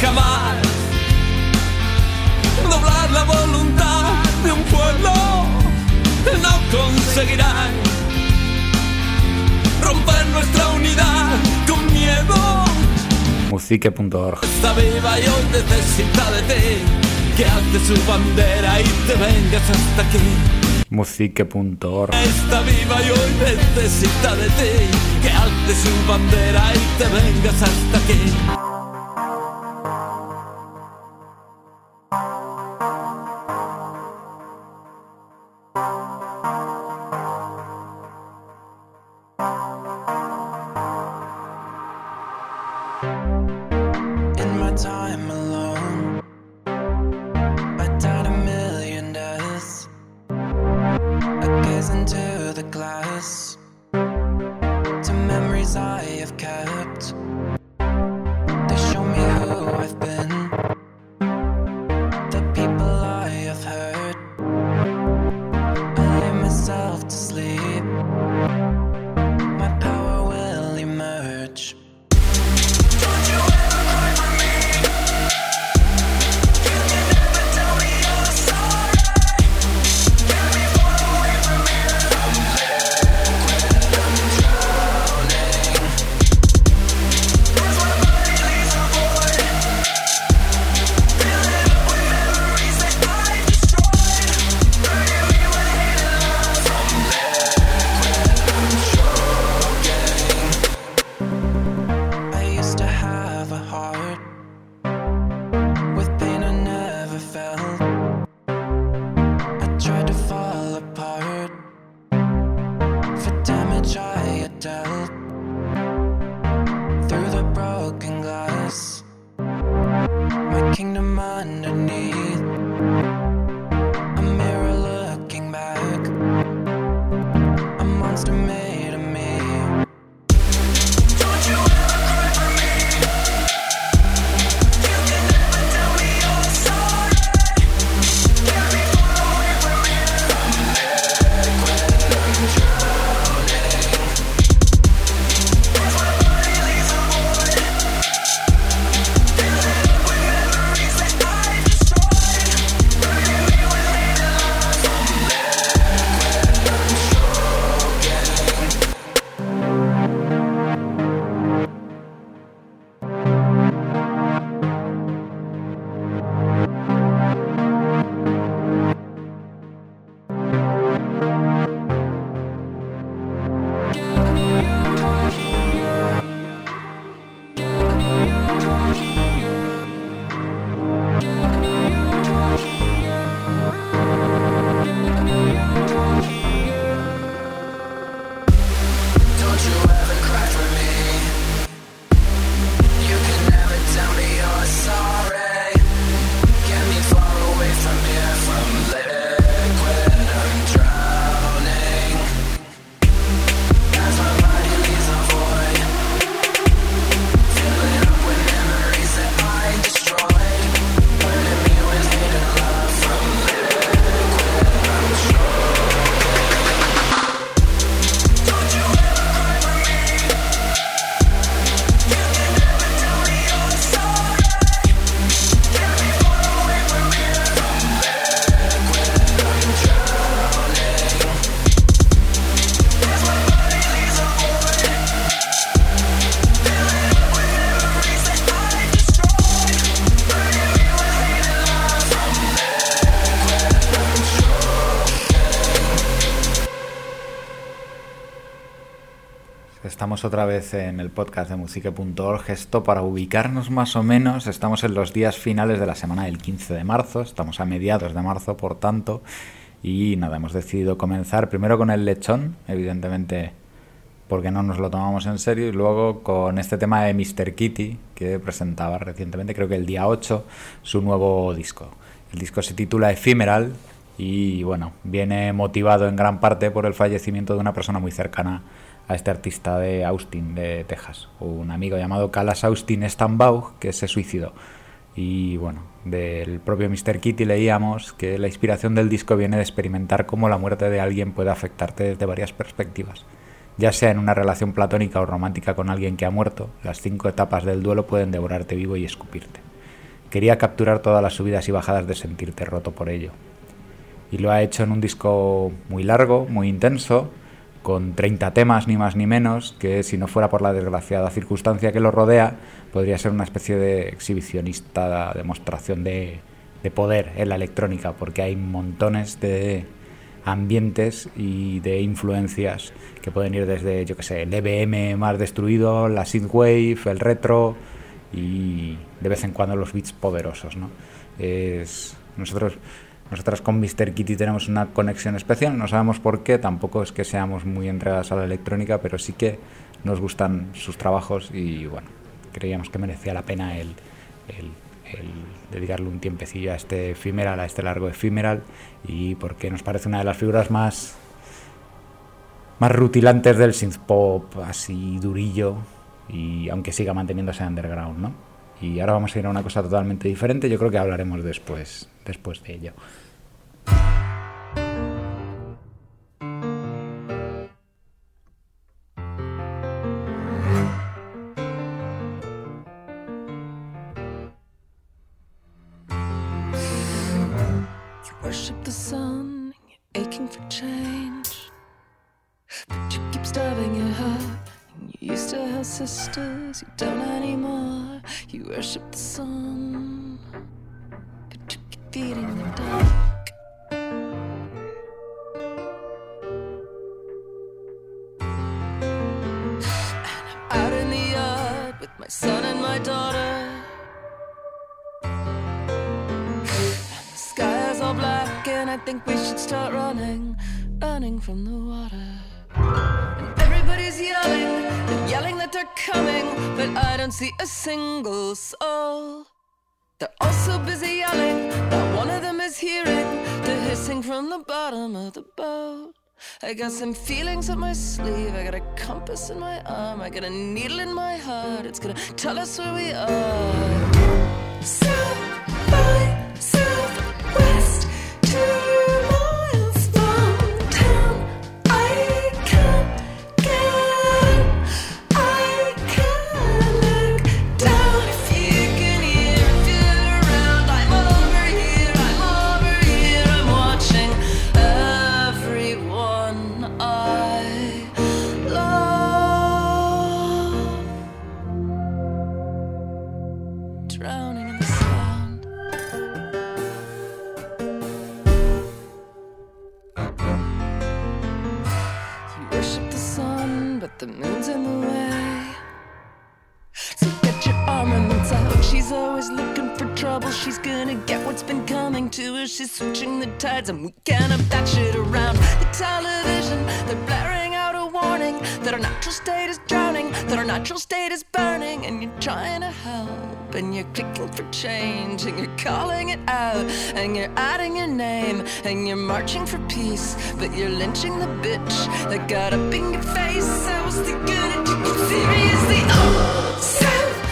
jamás doblar la voluntad de un pueblo. No conseguirán romper nuestra unidad con miedo. Musique.org Está viva y hoy necesita de ti. Que alce su bandera y te vengas hasta aquí. Musique.org Está viva y hoy necesita de ti. Que alce su bandera y te vengas hasta aquí. Estamos otra vez en el podcast de musique.org. Esto para ubicarnos más o menos, estamos en los días finales de la semana del 15 de marzo, estamos a mediados de marzo, por tanto, y nada, hemos decidido comenzar primero con el lechón, evidentemente porque no nos lo tomamos en serio, y luego con este tema de Mr. Kitty, que presentaba recientemente, creo que el día 8, su nuevo disco. El disco se titula Ephemeral y bueno, viene motivado en gran parte por el fallecimiento de una persona muy cercana a este artista de Austin, de Texas, un amigo llamado Calas Austin Stambaugh, que se suicidó. Y bueno, del propio Mr. Kitty leíamos que la inspiración del disco viene de experimentar cómo la muerte de alguien puede afectarte desde varias perspectivas. Ya sea en una relación platónica o romántica con alguien que ha muerto, las cinco etapas del duelo pueden devorarte vivo y escupirte. quería capturar todas las subidas y bajadas de sentirte roto por ello. Y lo ha hecho en un disco muy largo, muy intenso, con 30 temas ni más ni menos, que si no fuera por la desgraciada circunstancia que lo rodea, podría ser una especie de exhibicionista demostración de, de poder en la electrónica, porque hay montones de ambientes y de influencias que pueden ir desde, yo que sé, el EBM más destruido, la synthwave, el retro y de vez en cuando los beats poderosos, ¿no? Es nosotros nosotros con Mr. Kitty tenemos una conexión especial, no sabemos por qué, tampoco es que seamos muy entregadas a la electrónica, pero sí que nos gustan sus trabajos y bueno, creíamos que merecía la pena el, dedicarle un tiempecillo a este efímeral, a este largo efímeral, y porque nos parece una de las figuras más más rutilantes del synth pop, así durillo, y aunque siga manteniéndose underground, ¿no? Y ahora vamos a ir a una cosa totalmente diferente, yo creo que hablaremos después, después de ello. You worship the sun, you're aching for change. But you keep starving your heart. You used to have sisters, you don't anymore. You worship the sun, but you keep feeding the dark. I think we should start running, running from the water. And everybody's yelling, they're yelling that they're coming, but I don't see a single soul. They're all so busy yelling not one of them is hearing the hissing from the bottom of the boat. I got some feelings up my sleeve. I got a compass in my arm. I got a needle in my heart. It's gonna tell us where we are. By the moon's in the way. So get your armaments out. She's always looking for trouble. She's gonna get what's been coming to her. She's switching the tides, and we can't have that shit around. The television, they're blaring that our natural state is drowning, that our natural state is burning, and you're trying to help, and you're clicking for change, and you're calling it out, and you're adding your name, and you're marching for peace, but you're lynching the bitch that got up in your face. I was thinking it seriously. Oh, South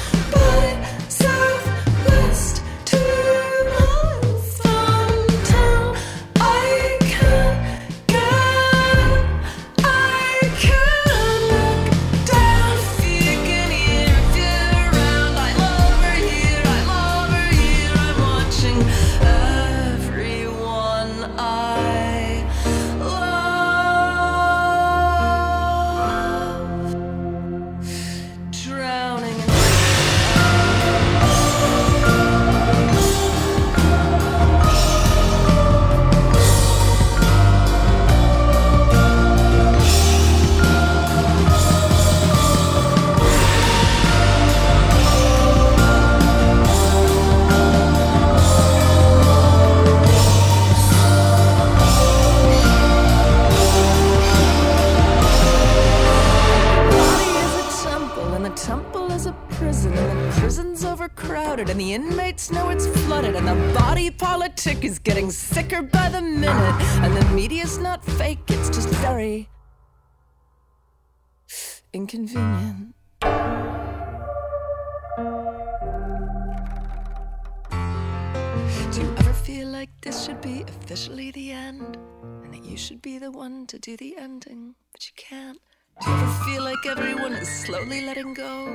can't? Do you ever feel like everyone is slowly letting go?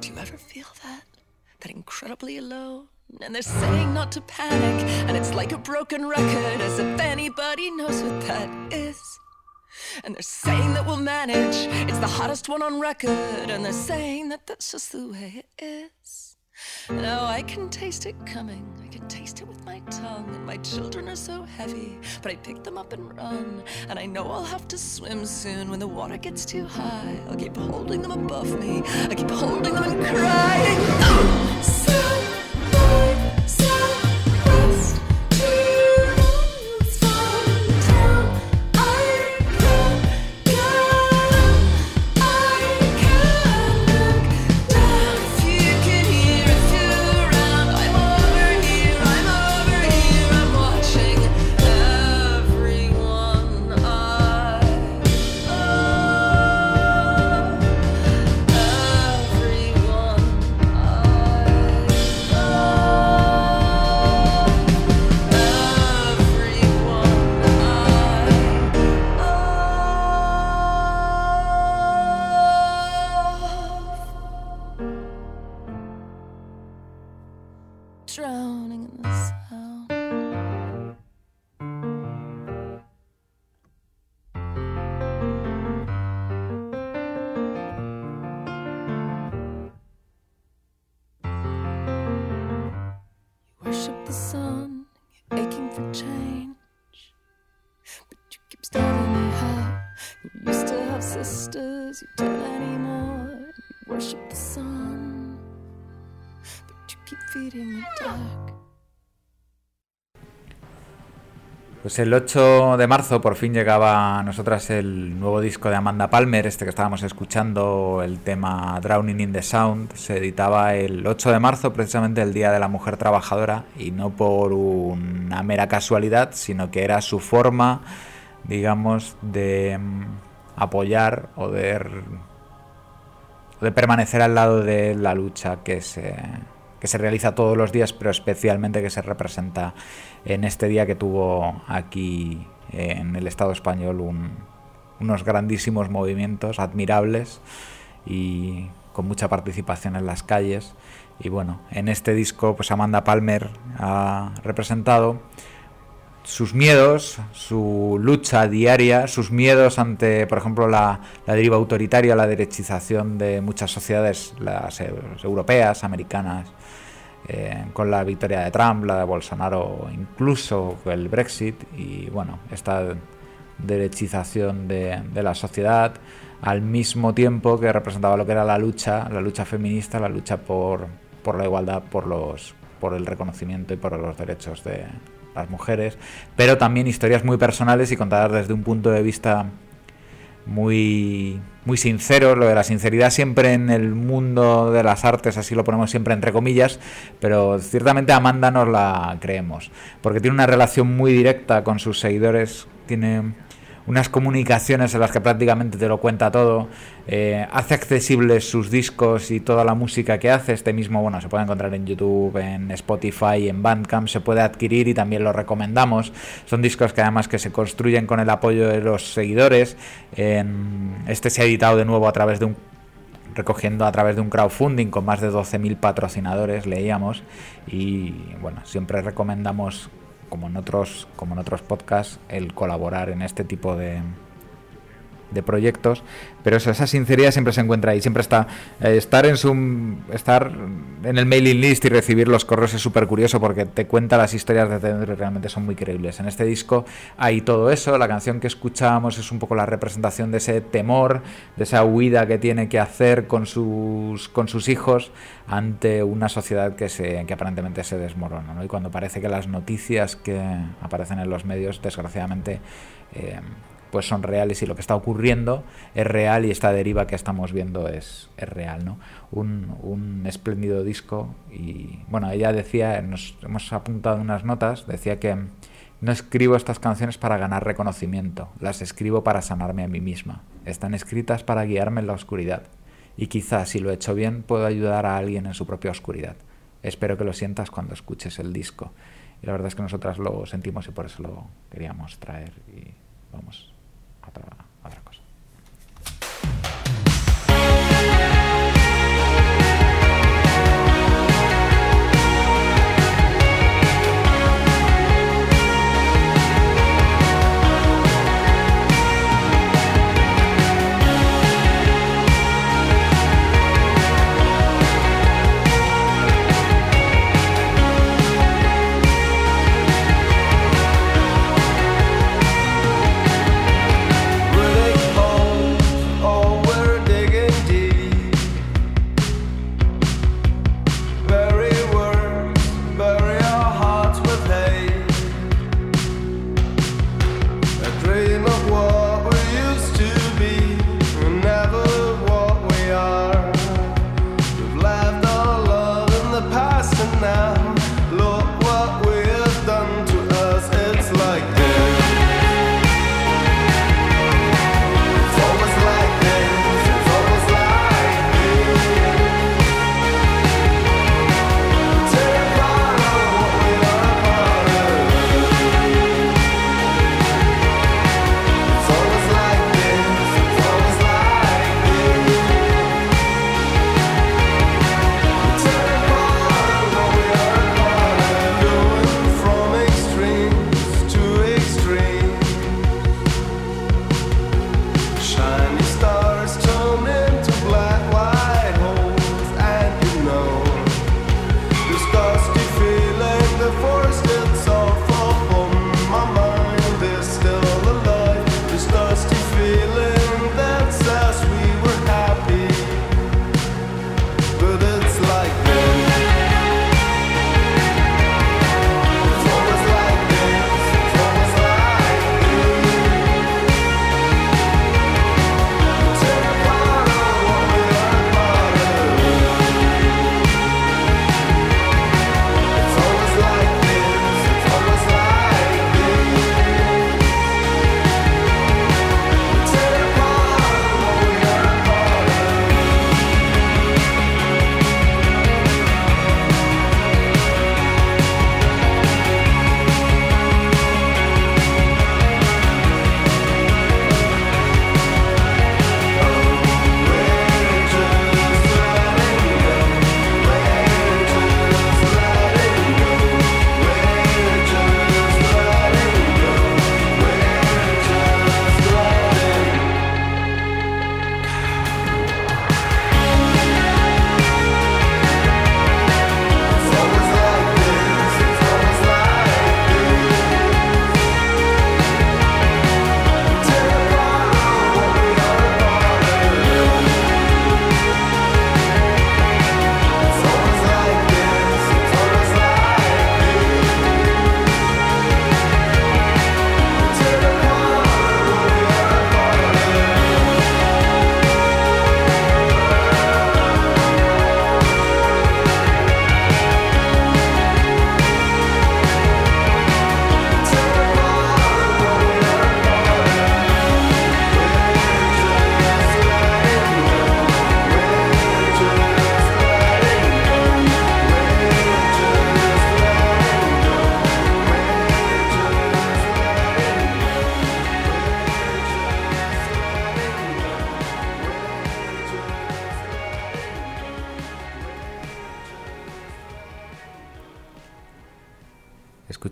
Do you ever feel that? That incredibly alone? And they're saying not to panic, and it's like a broken record, as if anybody knows what that is. And they're saying that we'll manage, it's the hottest one on record, and they're saying that that's just the way it is. Now I can taste it coming, I can taste it with my tongue, and my children are so heavy, but I pick them up and run. And I know I'll have to swim soon when the water gets too high. I'll keep holding them above me, I keep holding them and crying. Oh, Southward, southwest, Pues el 8 de marzo por fin llegaba a nosotras el nuevo disco de Amanda Palmer, este que estábamos escuchando, el tema Drowning in the Sound. Se editaba el 8 de marzo, precisamente el Día de la Mujer Trabajadora, y no por una mera casualidad, sino que era su forma, digamos, de mm, apoyar o de, de permanecer al lado de la lucha que se, que se realiza todos los días, pero especialmente que se representa en este día que tuvo aquí eh, en el Estado español un- unos grandísimos movimientos admirables y con mucha participación en las calles. Y bueno, en este disco pues Amanda Palmer ha representado sus miedos, su lucha diaria, sus miedos ante, por ejemplo, la, la deriva autoritaria, la derechización de muchas sociedades, las europeas, americanas, eh, con la victoria de Trump, la de Bolsonaro, incluso el Brexit y bueno, esta derechización de, de la sociedad, al mismo tiempo que representaba lo que era la lucha, la lucha feminista, la lucha por, por la igualdad, por los por el reconocimiento y por los derechos de las mujeres, pero también historias muy personales y contadas desde un punto de vista muy muy sincero, lo de la sinceridad siempre en el mundo de las artes, así lo ponemos siempre entre comillas, pero ciertamente Amanda nos la creemos, porque tiene una relación muy directa con sus seguidores, tiene unas comunicaciones en las que prácticamente te lo cuenta todo, eh, hace accesibles sus discos y toda la música que hace, este mismo, bueno, se puede encontrar en YouTube, en Spotify, en Bandcamp, se puede adquirir y también lo recomendamos, son discos que además que se construyen con el apoyo de los seguidores, este se ha editado de nuevo a través de un recogiendo a través de un crowdfunding con más de 12.000 patrocinadores, leíamos, y bueno, siempre recomendamos, como en otros, como en otros podcasts, el colaborar en este tipo de, de proyectos, pero eso, esa sinceridad siempre se encuentra ahí, siempre está eh, estar en su estar en el mailing list y recibir los correos es súper curioso porque te cuenta las historias de dentro y realmente son muy creíbles. En este disco hay todo eso, la canción que escuchábamos es un poco la representación de ese temor, de esa huida que tiene que hacer con sus con sus hijos ante una sociedad que se que aparentemente se desmorona. Y cuando parece que las noticias que aparecen en los medios desgraciadamente eh, pues son reales y lo que está ocurriendo es real y esta deriva que estamos viendo es, es real, ¿no? Un, un espléndido disco y bueno, ella decía, nos hemos apuntado unas notas, decía que no escribo estas canciones para ganar reconocimiento, las escribo para sanarme a mí misma, están escritas para guiarme en la oscuridad y quizás si lo he hecho bien puedo ayudar a alguien en su propia oscuridad. Espero que lo sientas cuando escuches el disco. Y la verdad es que nosotras lo sentimos y por eso lo queríamos traer y vamos a otra,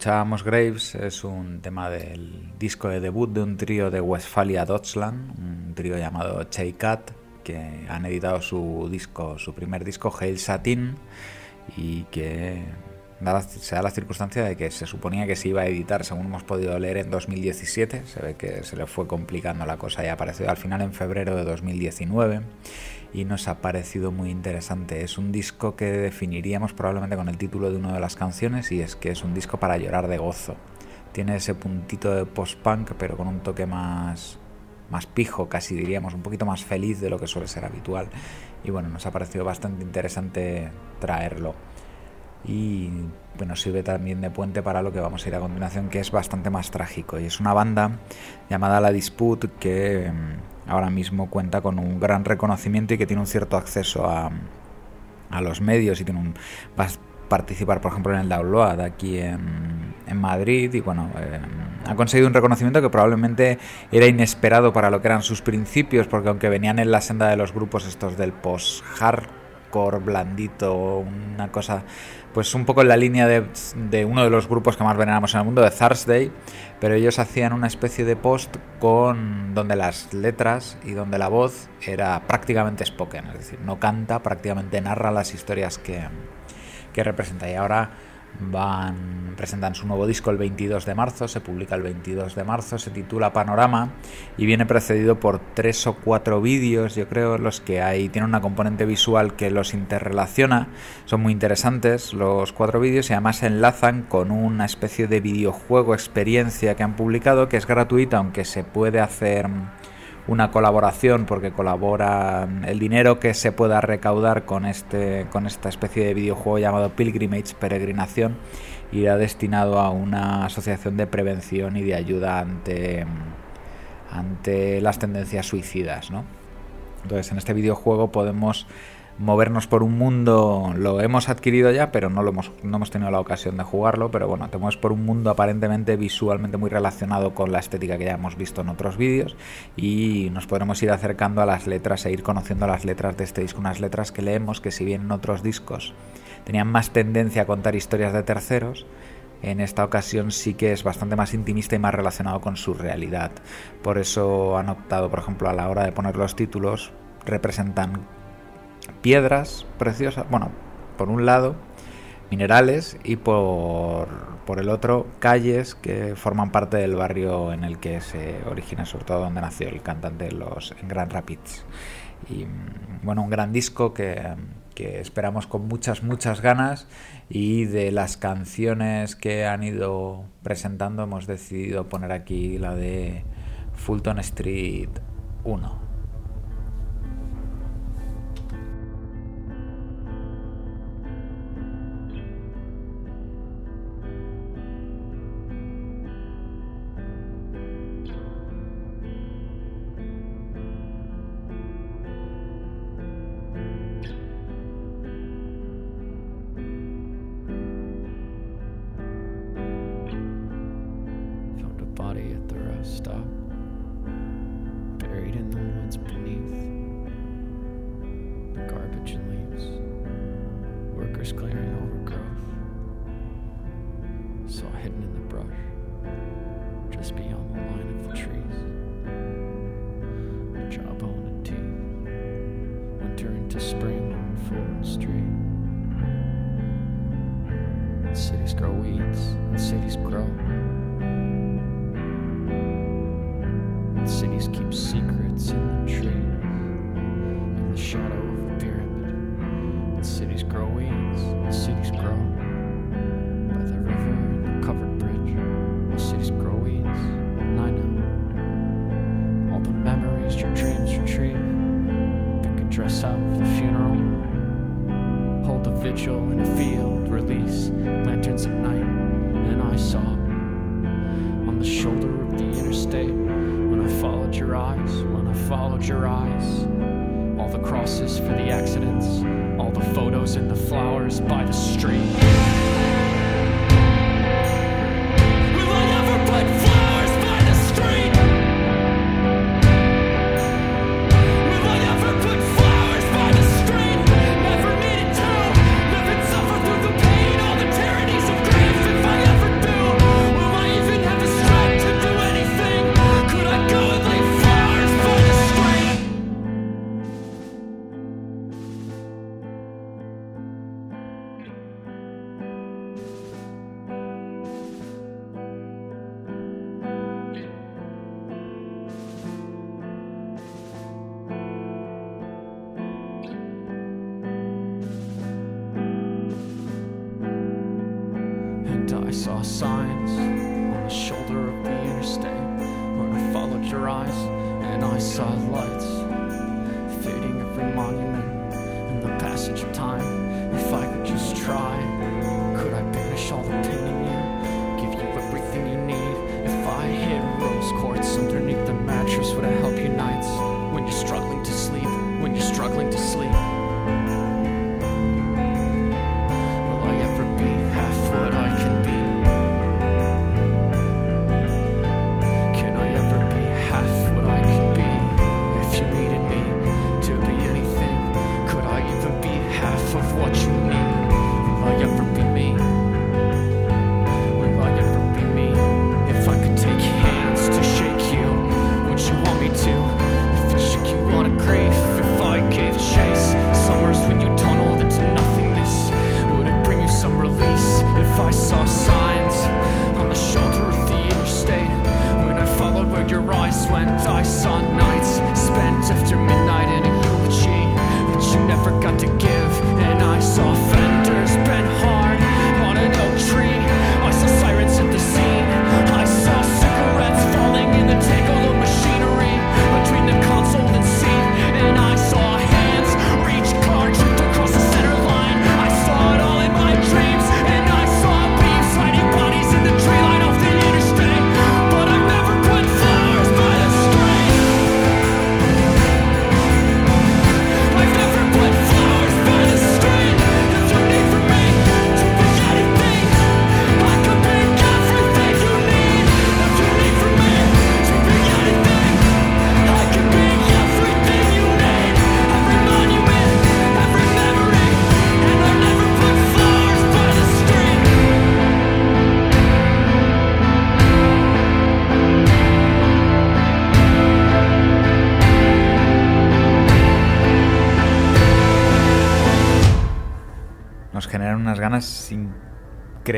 Escuchábamos Graves, es un tema del disco de debut de un trío de Westfalia Deutschland, un trío llamado Chey Cat, que han editado su disco, su primer disco, Hail Satin, y que se da la circunstancia de que se suponía que se iba a editar, según hemos podido leer, en 2017. Se ve que se le fue complicando la cosa y apareció al final en febrero de 2019 y nos ha parecido muy interesante. Es un disco que definiríamos probablemente con el título de una de las canciones y es que es un disco para llorar de gozo. Tiene ese puntito de post-punk pero con un toque más más pijo, casi diríamos, un poquito más feliz de lo que suele ser habitual. Y bueno, nos ha parecido bastante interesante traerlo. Y bueno, sirve también de puente para lo que vamos a ir a continuación, que es bastante más trágico. Y es una banda llamada La Dispute que mm, ahora mismo cuenta con un gran reconocimiento y que tiene un cierto acceso a, a los medios y tiene un, va a participar, por ejemplo, en el Download aquí en, en Madrid y bueno, eh, ha conseguido un reconocimiento que probablemente era inesperado para lo que eran sus principios, porque aunque venían en la senda de los grupos estos del post-hardcore blandito, una cosa pues un poco en la línea de, de uno de los grupos que más veneramos en el mundo, de Thursday, pero ellos hacían una especie de post con donde las letras y donde la voz era prácticamente spoken, es decir, no canta, prácticamente narra las historias que, que representa. Y ahora van presentan su nuevo disco el 22 de marzo, se publica el 22 de marzo, se titula Panorama y viene precedido por tres o cuatro vídeos, yo creo, los que hay, tiene una componente visual que los interrelaciona, son muy interesantes los cuatro vídeos y además se enlazan con una especie de videojuego experiencia que han publicado que es gratuita, aunque se puede hacer una colaboración porque colaboran el dinero que se pueda recaudar con este con esta especie de videojuego llamado Pilgrimage Peregrinación irá destinado a una asociación de prevención y de ayuda ante ante las tendencias suicidas, ¿no? Entonces, en este videojuego podemos movernos por un mundo, lo hemos adquirido ya, pero no lo hemos, no hemos tenido la ocasión de jugarlo, pero bueno, te mueves por un mundo aparentemente visualmente muy relacionado con la estética que ya hemos visto en otros vídeos y nos podremos ir acercando a las letras e ir conociendo las letras de este disco, unas letras que leemos que si bien en otros discos tenían más tendencia a contar historias de terceros, en esta ocasión sí que es bastante más intimista y más relacionado con su realidad. Por eso han optado, por ejemplo, a la hora de poner los títulos, representan piedras preciosas, bueno, por un lado, minerales y por, por el otro, calles que forman parte del barrio en el que se origina, sobre todo donde nació el cantante los, en Grand Rapids. Y bueno, un gran disco que, que esperamos con muchas, muchas ganas y de las canciones que han ido presentando hemos decidido poner aquí la de Fulton Street 1.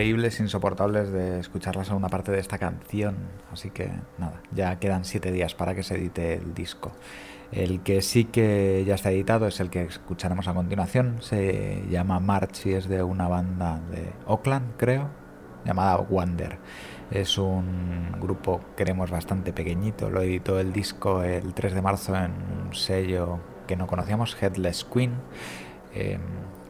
Increíbles, insoportables de escuchar la segunda parte de esta canción. Así que nada, ya quedan siete días para que se edite el disco. El que sí que ya está editado es el que escucharemos a continuación. Se llama March y es de una banda de Oakland, creo, llamada Wonder. Es un grupo, creemos, bastante pequeñito. Lo editó el disco el 3 de marzo en un sello que no conocíamos, Headless Queen. Eh,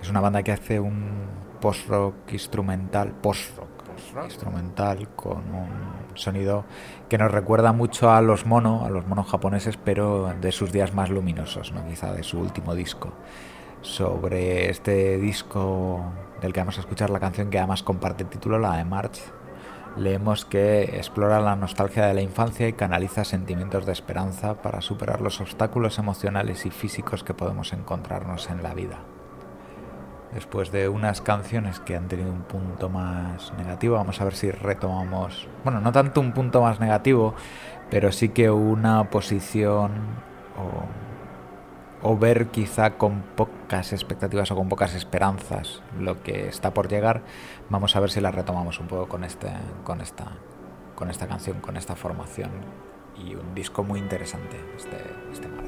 es una banda que hace un post-rock instrumental, post-rock instrumental con un sonido que nos recuerda mucho a los mono, a los monos japoneses, pero de sus días más luminosos, ¿no? quizá de su último disco. Sobre este disco del que vamos a escuchar la canción que además comparte el título, la de March, leemos que explora la nostalgia de la infancia y canaliza sentimientos de esperanza para superar los obstáculos emocionales y físicos que podemos encontrarnos en la vida después de unas canciones que han tenido un punto más negativo, vamos a ver si retomamos, bueno, no tanto un punto más negativo, pero sí que una posición o, ver quizá con pocas expectativas o con pocas esperanzas lo que está por llegar. Vamos a ver si la retomamos un poco con este, con esta, con esta canción, con esta formación y un disco muy interesante este, este March.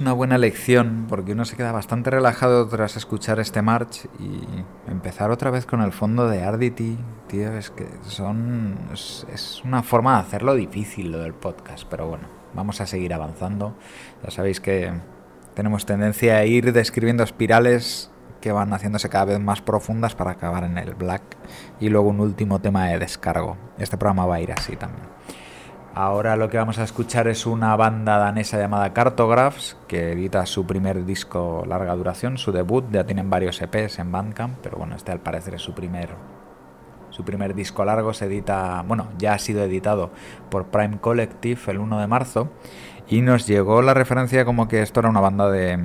Una buena elección porque uno se queda bastante relajado tras escuchar este march y empezar otra vez con el fondo de Ardity, tío, es que son es una forma de hacerlo difícil lo del podcast, pero bueno, vamos a seguir avanzando. Ya sabéis que tenemos tendencia a ir describiendo espirales que van haciéndose cada vez más profundas para acabar en el black y luego un último tema de descargo. Este programa va a ir así también. Ahora lo que vamos a escuchar es una banda danesa llamada Cartographs, que edita su primer disco larga duración, su debut, ya tienen varios EPs en Bandcamp, pero bueno, este al parecer es su primer su primer disco largo, se edita, bueno, ya ha sido editado por Prime Collective el 1 de marzo y nos llegó la referencia como que esto era una banda de,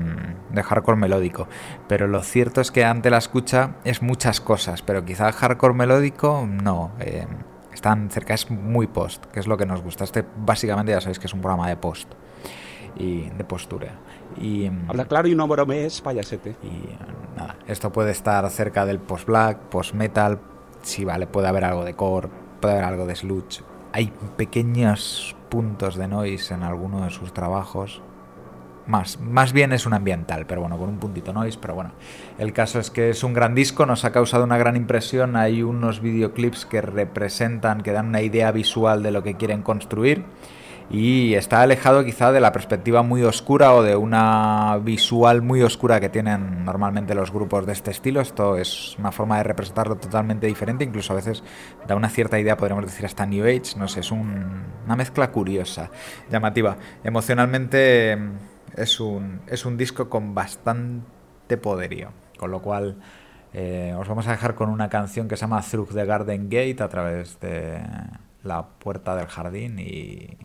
de, hardcore melódico. Pero lo cierto es que ante la escucha es muchas cosas, pero quizá hardcore melódico no. Eh, están cerca, es muy post, que es lo que nos gusta. Este básicamente ya sabéis que es un programa de post y de postura. Y, Habla claro y no bromees, payasete. Y nada, esto puede estar cerca del post-black, post-metal, sí, vale, puede haber algo de core, puede haber algo de sludge. Hay pequeños puntos de noise en alguno de sus trabajos. Más, más bien es un ambiental, pero bueno, con un puntito noise, pero bueno. El caso es que es un gran disco, nos ha causado una gran impresión. Hay unos videoclips que representan, que dan una idea visual de lo que quieren construir. Y está alejado quizá de la perspectiva muy oscura o de una visual muy oscura que tienen normalmente los grupos de este estilo. Esto es una forma de representarlo totalmente diferente, incluso a veces da una cierta idea, podríamos decir hasta New Age, no sé, es un, una mezcla curiosa, llamativa. Emocionalmente es un, es un disco con bastante poderío, con lo cual eh, os vamos a dejar con una canción que se llama Through the Garden Gate a través de la puerta del jardín y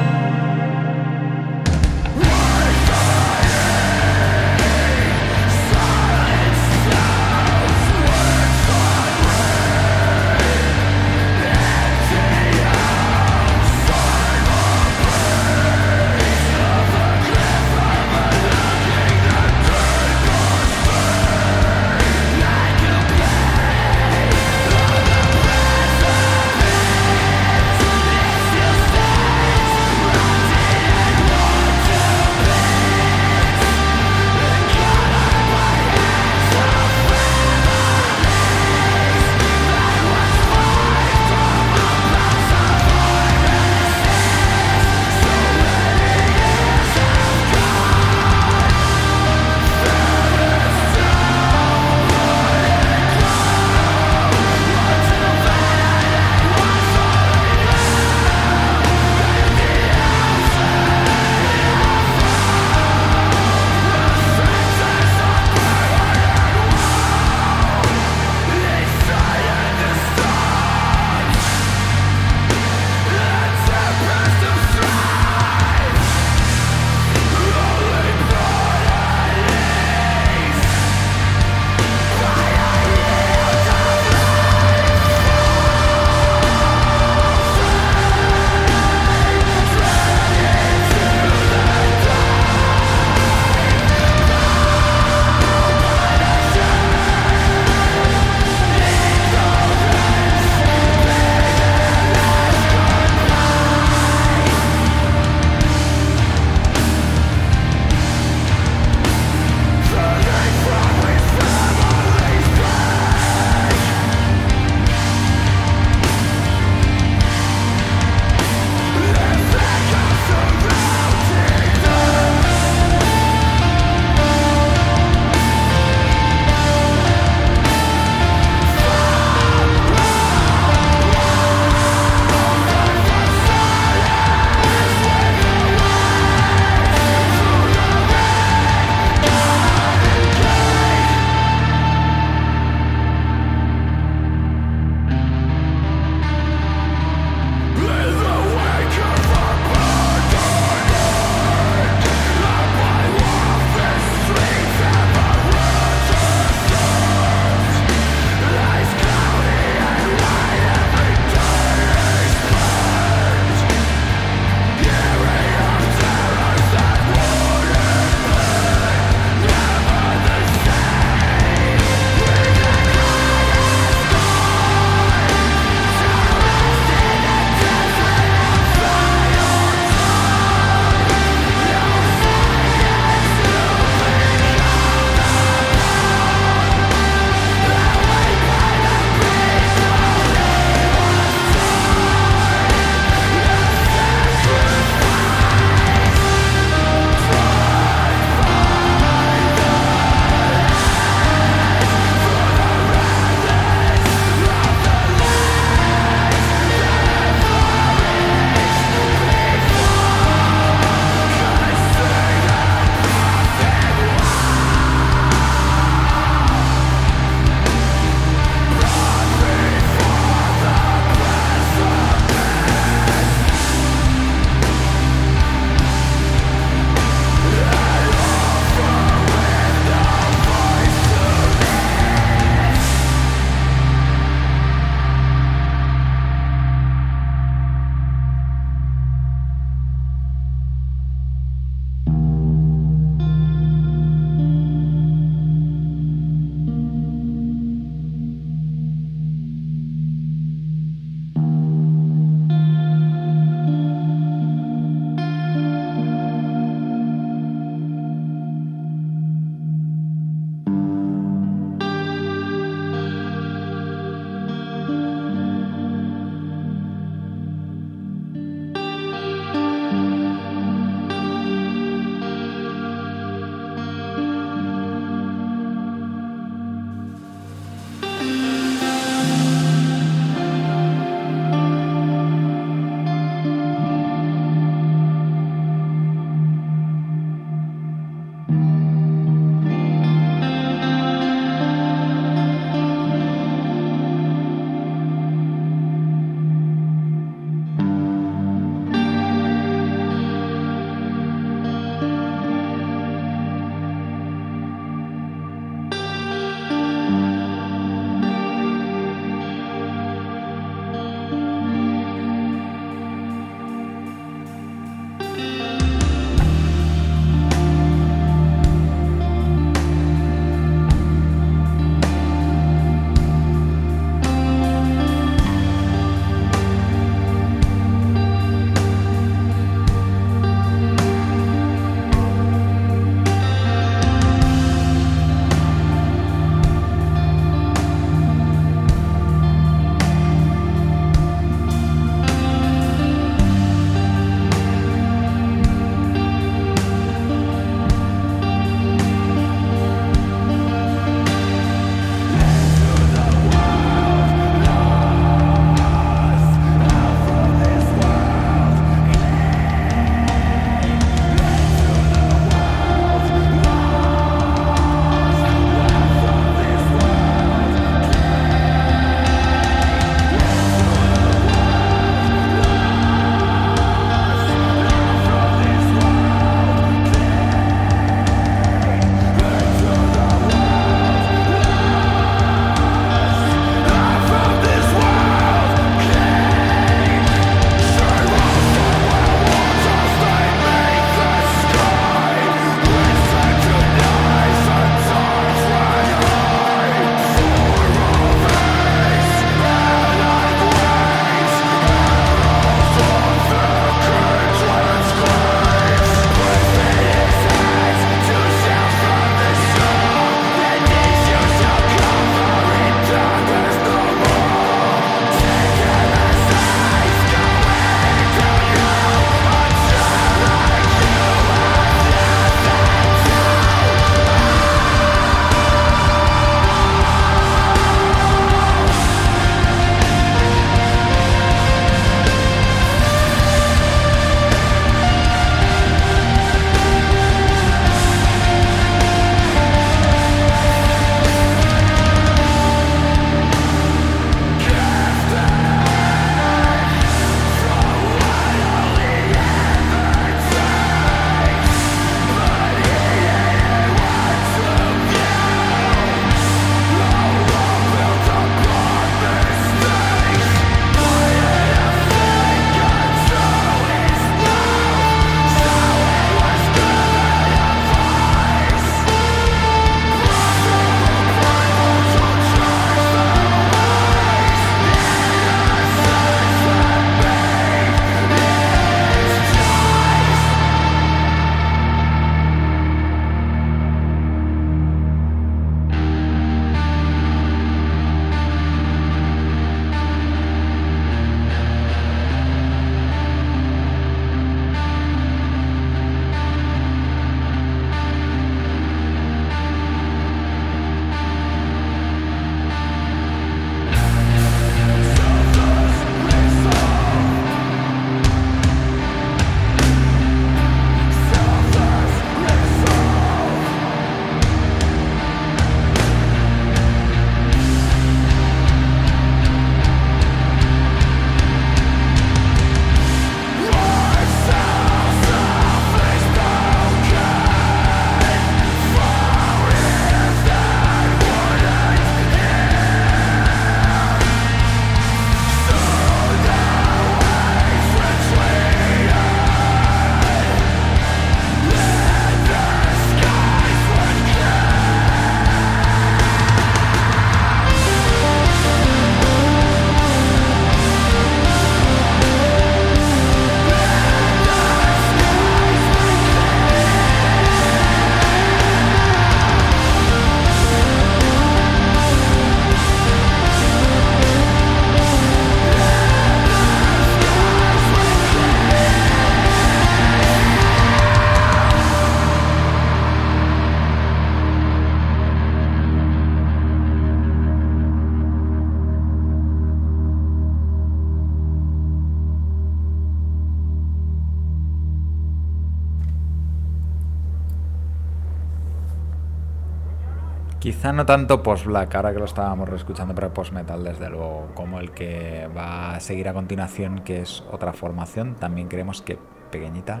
no tanto post-black, ahora que lo estábamos reescuchando, pero post-metal, desde luego, como el que va a seguir a continuación, que es otra formación, también creemos que pequeñita.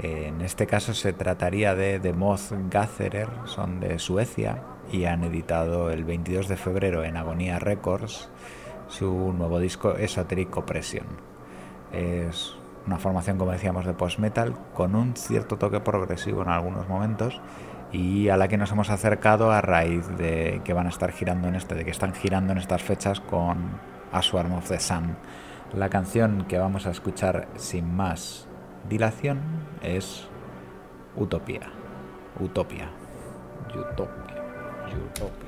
Eh, en este caso se trataría de The Moth Gatherer, son de Suecia y han editado el 22 de febrero en Agonía Records su nuevo disco Esoteric Oppression. Es una formación, como decíamos, de post-metal con un cierto toque progresivo en algunos momentos y a la que nos hemos acercado a raíz de que van a estar girando en este, de que están girando en estas fechas con A Swarm of the Sun. La canción que vamos a escuchar sin más dilación es Utopía. Utopia. Utopia. Utopia.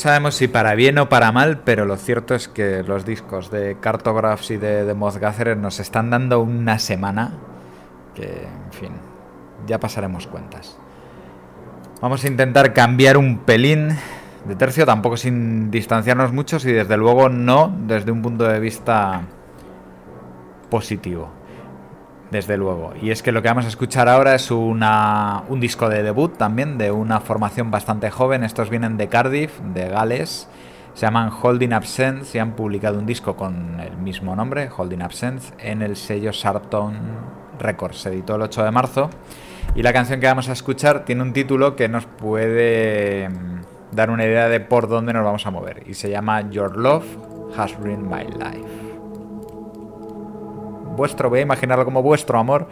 Sabemos si para bien o para mal, pero lo cierto es que los discos de Cartographs y de, de Moth Gatherer nos están dando una semana que, en fin, ya pasaremos cuentas. Vamos a intentar cambiar un pelín de tercio, tampoco sin distanciarnos mucho y desde luego no desde un punto de vista positivo. Desde luego. Y es que lo que vamos a escuchar ahora es una, un disco de debut también de una formación bastante joven. Estos vienen de Cardiff, de Gales. Se llaman Holding Absence y han publicado un disco con el mismo nombre, Holding Absence, en el sello Sharpton Records. Se editó el 8 de marzo. Y la canción que vamos a escuchar tiene un título que nos puede mm, dar una idea de por dónde nos vamos a mover. Y se llama Your Love Has Ruined My Life vuestro, voy a imaginarlo como vuestro amor,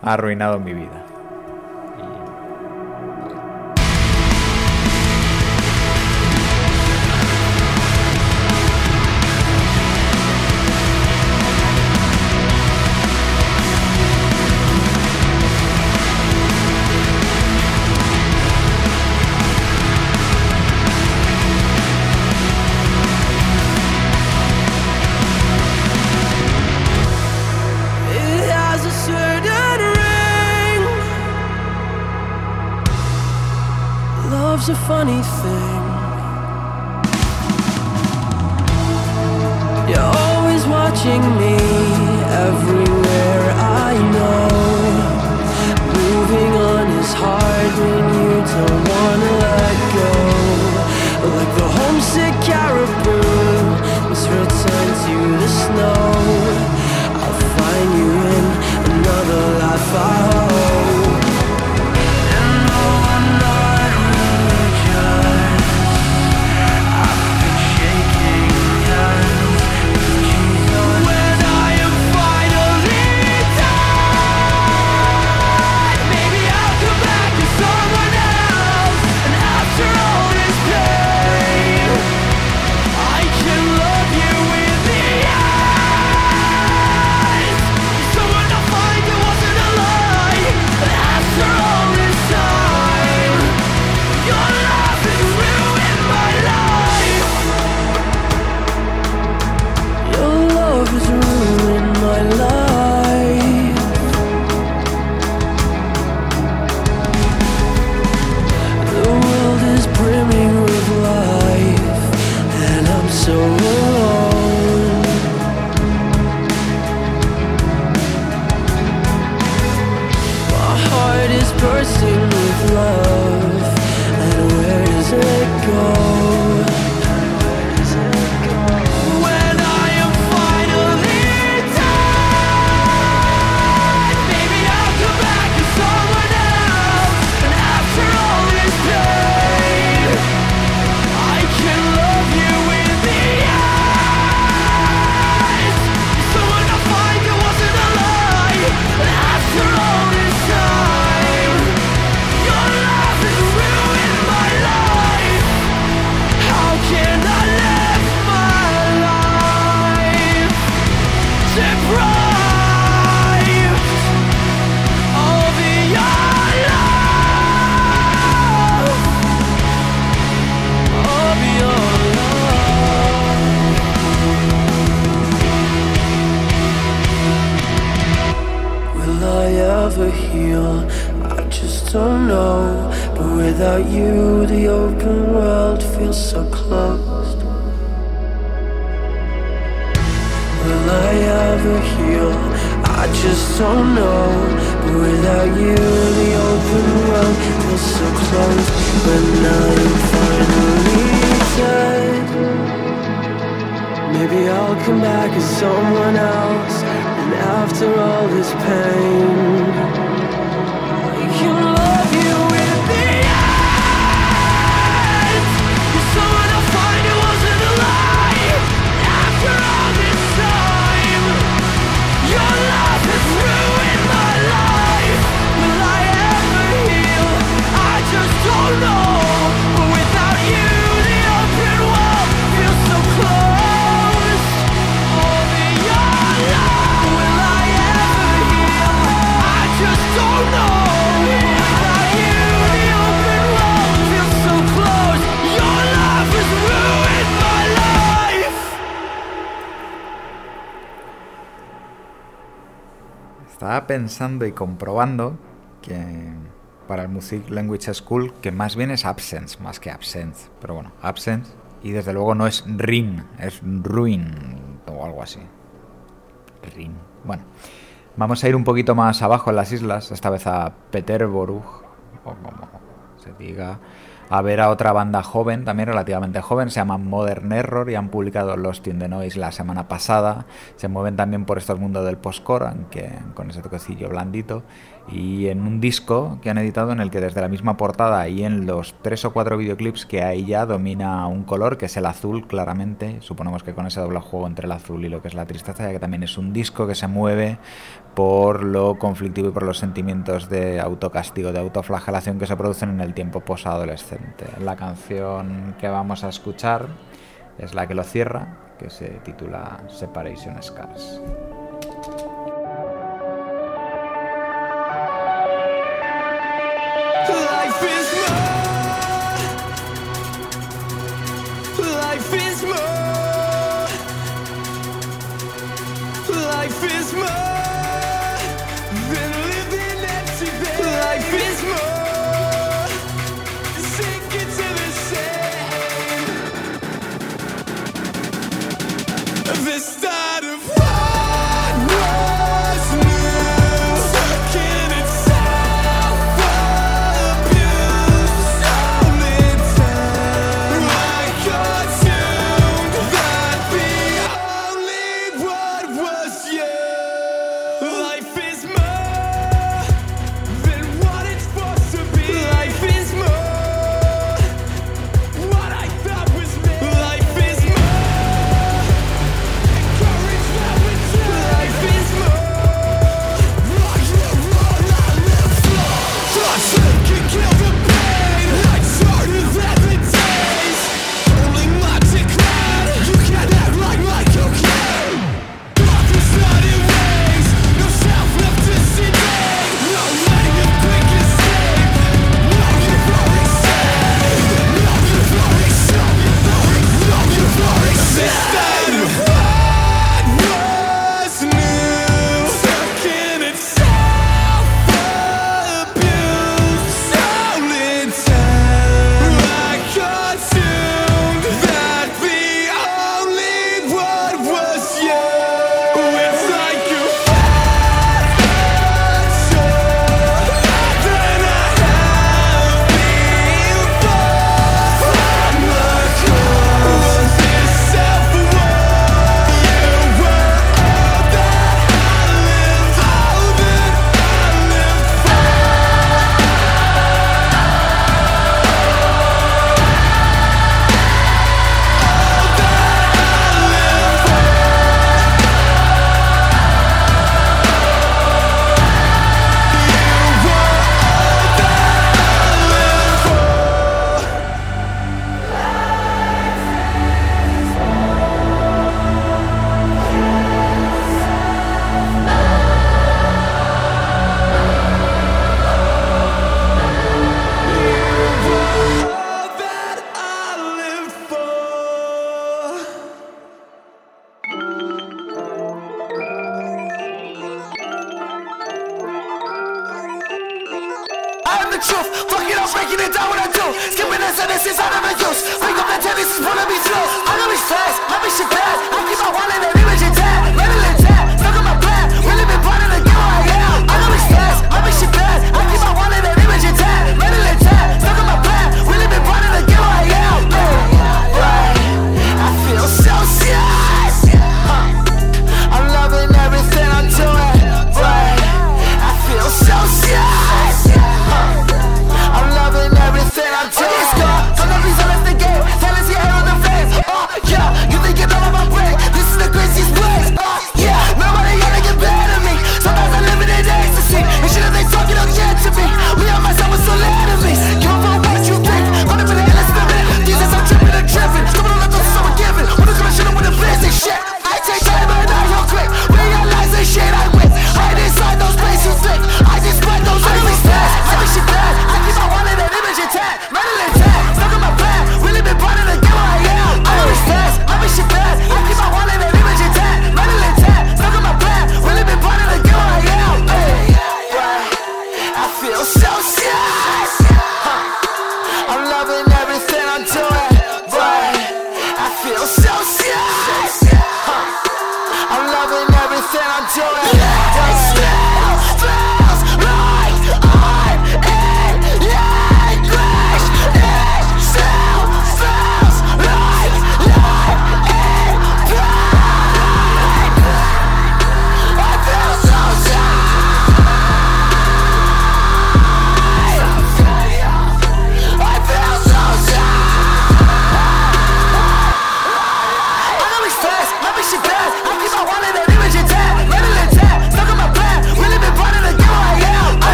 ha arruinado mi vida. Funny pensando y comprobando que para el Music Language School, que más bien es absence más que absence, pero bueno, absence, y desde luego no es rin, es ruin o algo así. Rin. Bueno, vamos a ir un poquito más abajo en las islas, esta vez a Peterborough, o como se diga, a ver a otra banda joven, también relativamente joven, se llama Modern Error y han publicado Lost in the Noise la semana pasada. Se mueven también por estos mundos del postcore, aunque con ese toquecillo blandito. Y en un disco que han editado en el que desde la misma portada y en los tres o cuatro videoclips que hay ya domina un color que es el azul claramente. Suponemos que con ese doble juego entre el azul y lo que es la tristeza, ya que también es un disco que se mueve por lo conflictivo y por los sentimientos de autocastigo, de autoflagelación que se producen en el tiempo posadolescente. La canción que vamos a escuchar es la que lo cierra, que se titula Separation Scars.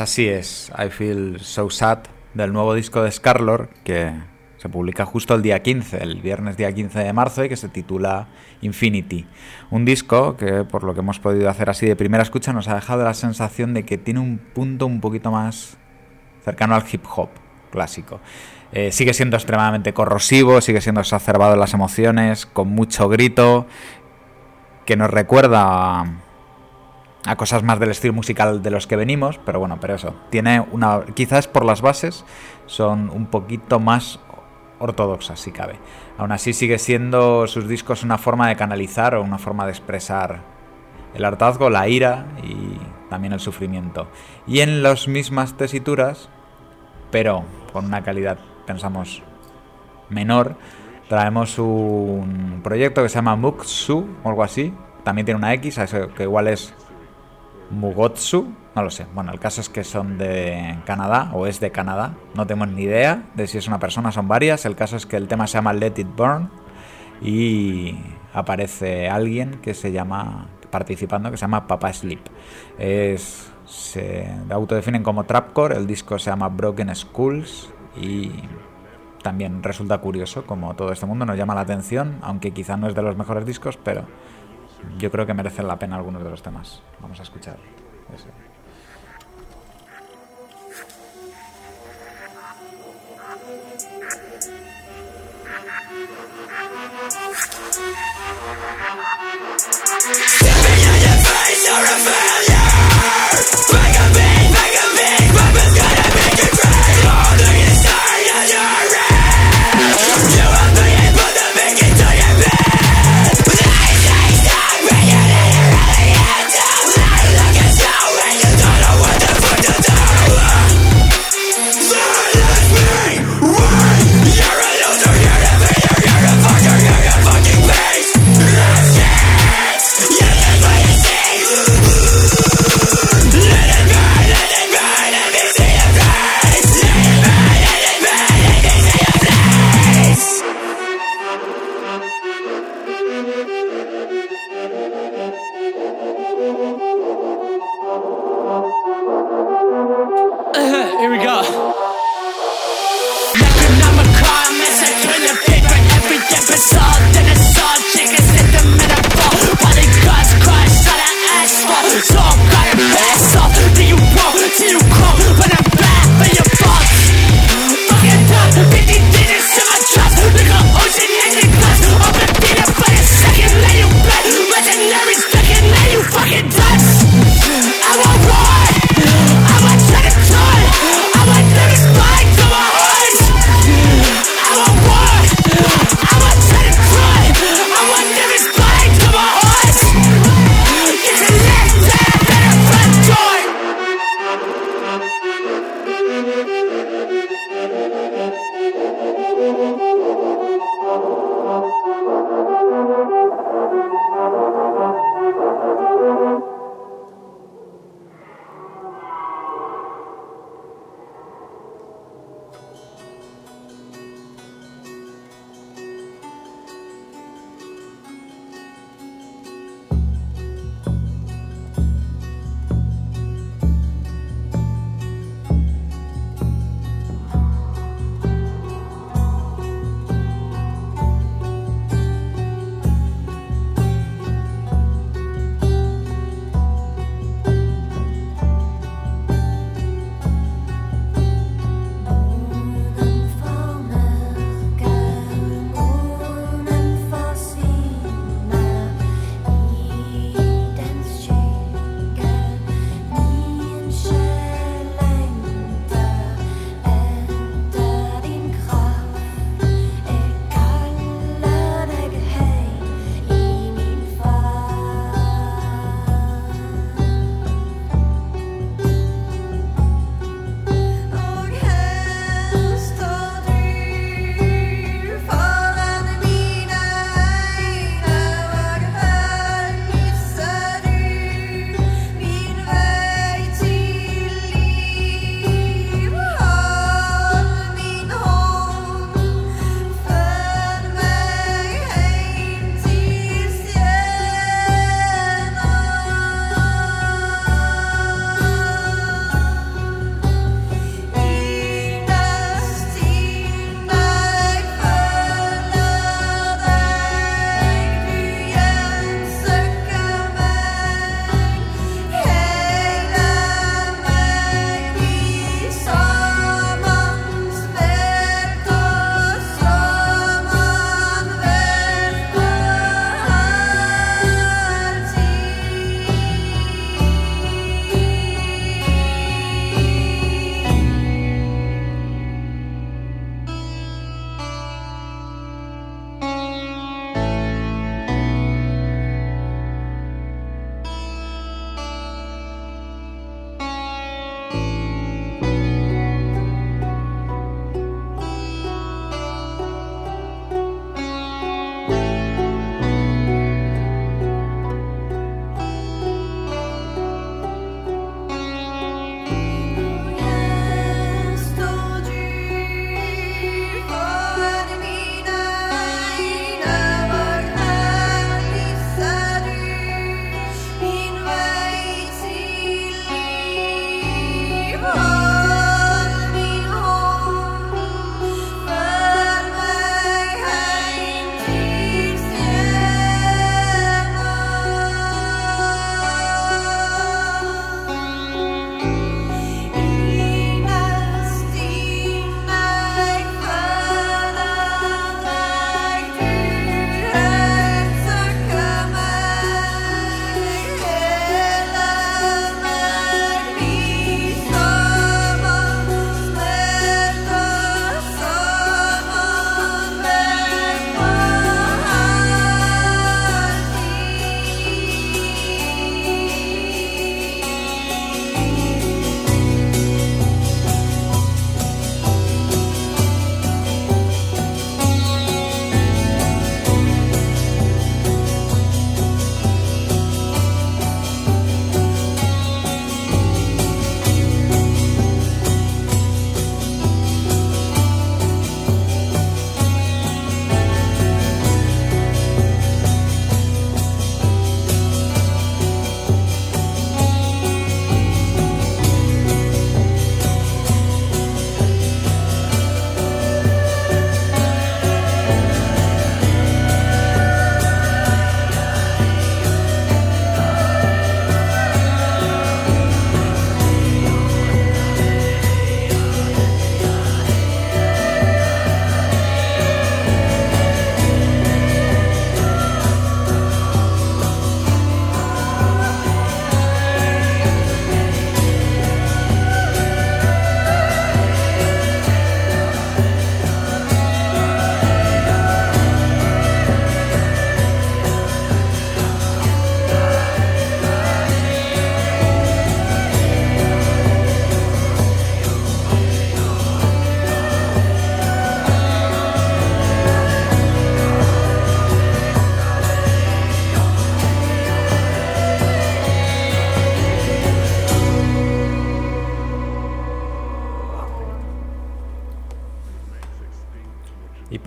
Así es, I Feel So Sad del nuevo disco de Scarlord que se publica justo el día 15, el viernes día 15 de marzo y que se titula Infinity. Un disco que por lo que hemos podido hacer así de primera escucha nos ha dejado la sensación de que tiene un punto un poquito más cercano al hip hop clásico. Eh, sigue siendo extremadamente corrosivo, sigue siendo exacerbado en las emociones, con mucho grito, que nos recuerda a, a cosas más del estilo musical de los que venimos, pero bueno, pero eso, tiene una, quizás por las bases son un poquito más ortodoxas, si cabe. Aún así sigue siendo sus discos una forma de canalizar o una forma de expresar el hartazgo, la ira y también el sufrimiento. Y en las mismas tesituras, pero con una calidad, pensamos, menor, traemos un proyecto que se llama Muksu o algo así. También tiene una X, que igual es Mugotsu, no lo sé. Bueno, el caso es que son de Canadá o es de Canadá. No tenemos ni idea de si es una persona, son varias. El caso es que el tema se llama Let It Burn y aparece alguien que se llama participando que se llama Papa Sleep. Es se autodefinen como trapcore, el disco se llama Broken Skulls y también resulta curioso como todo este mundo nos llama la atención, aunque quizá no es de los mejores discos, pero yo creo que merecen la pena algunos de los temas. Vamos a escuchar.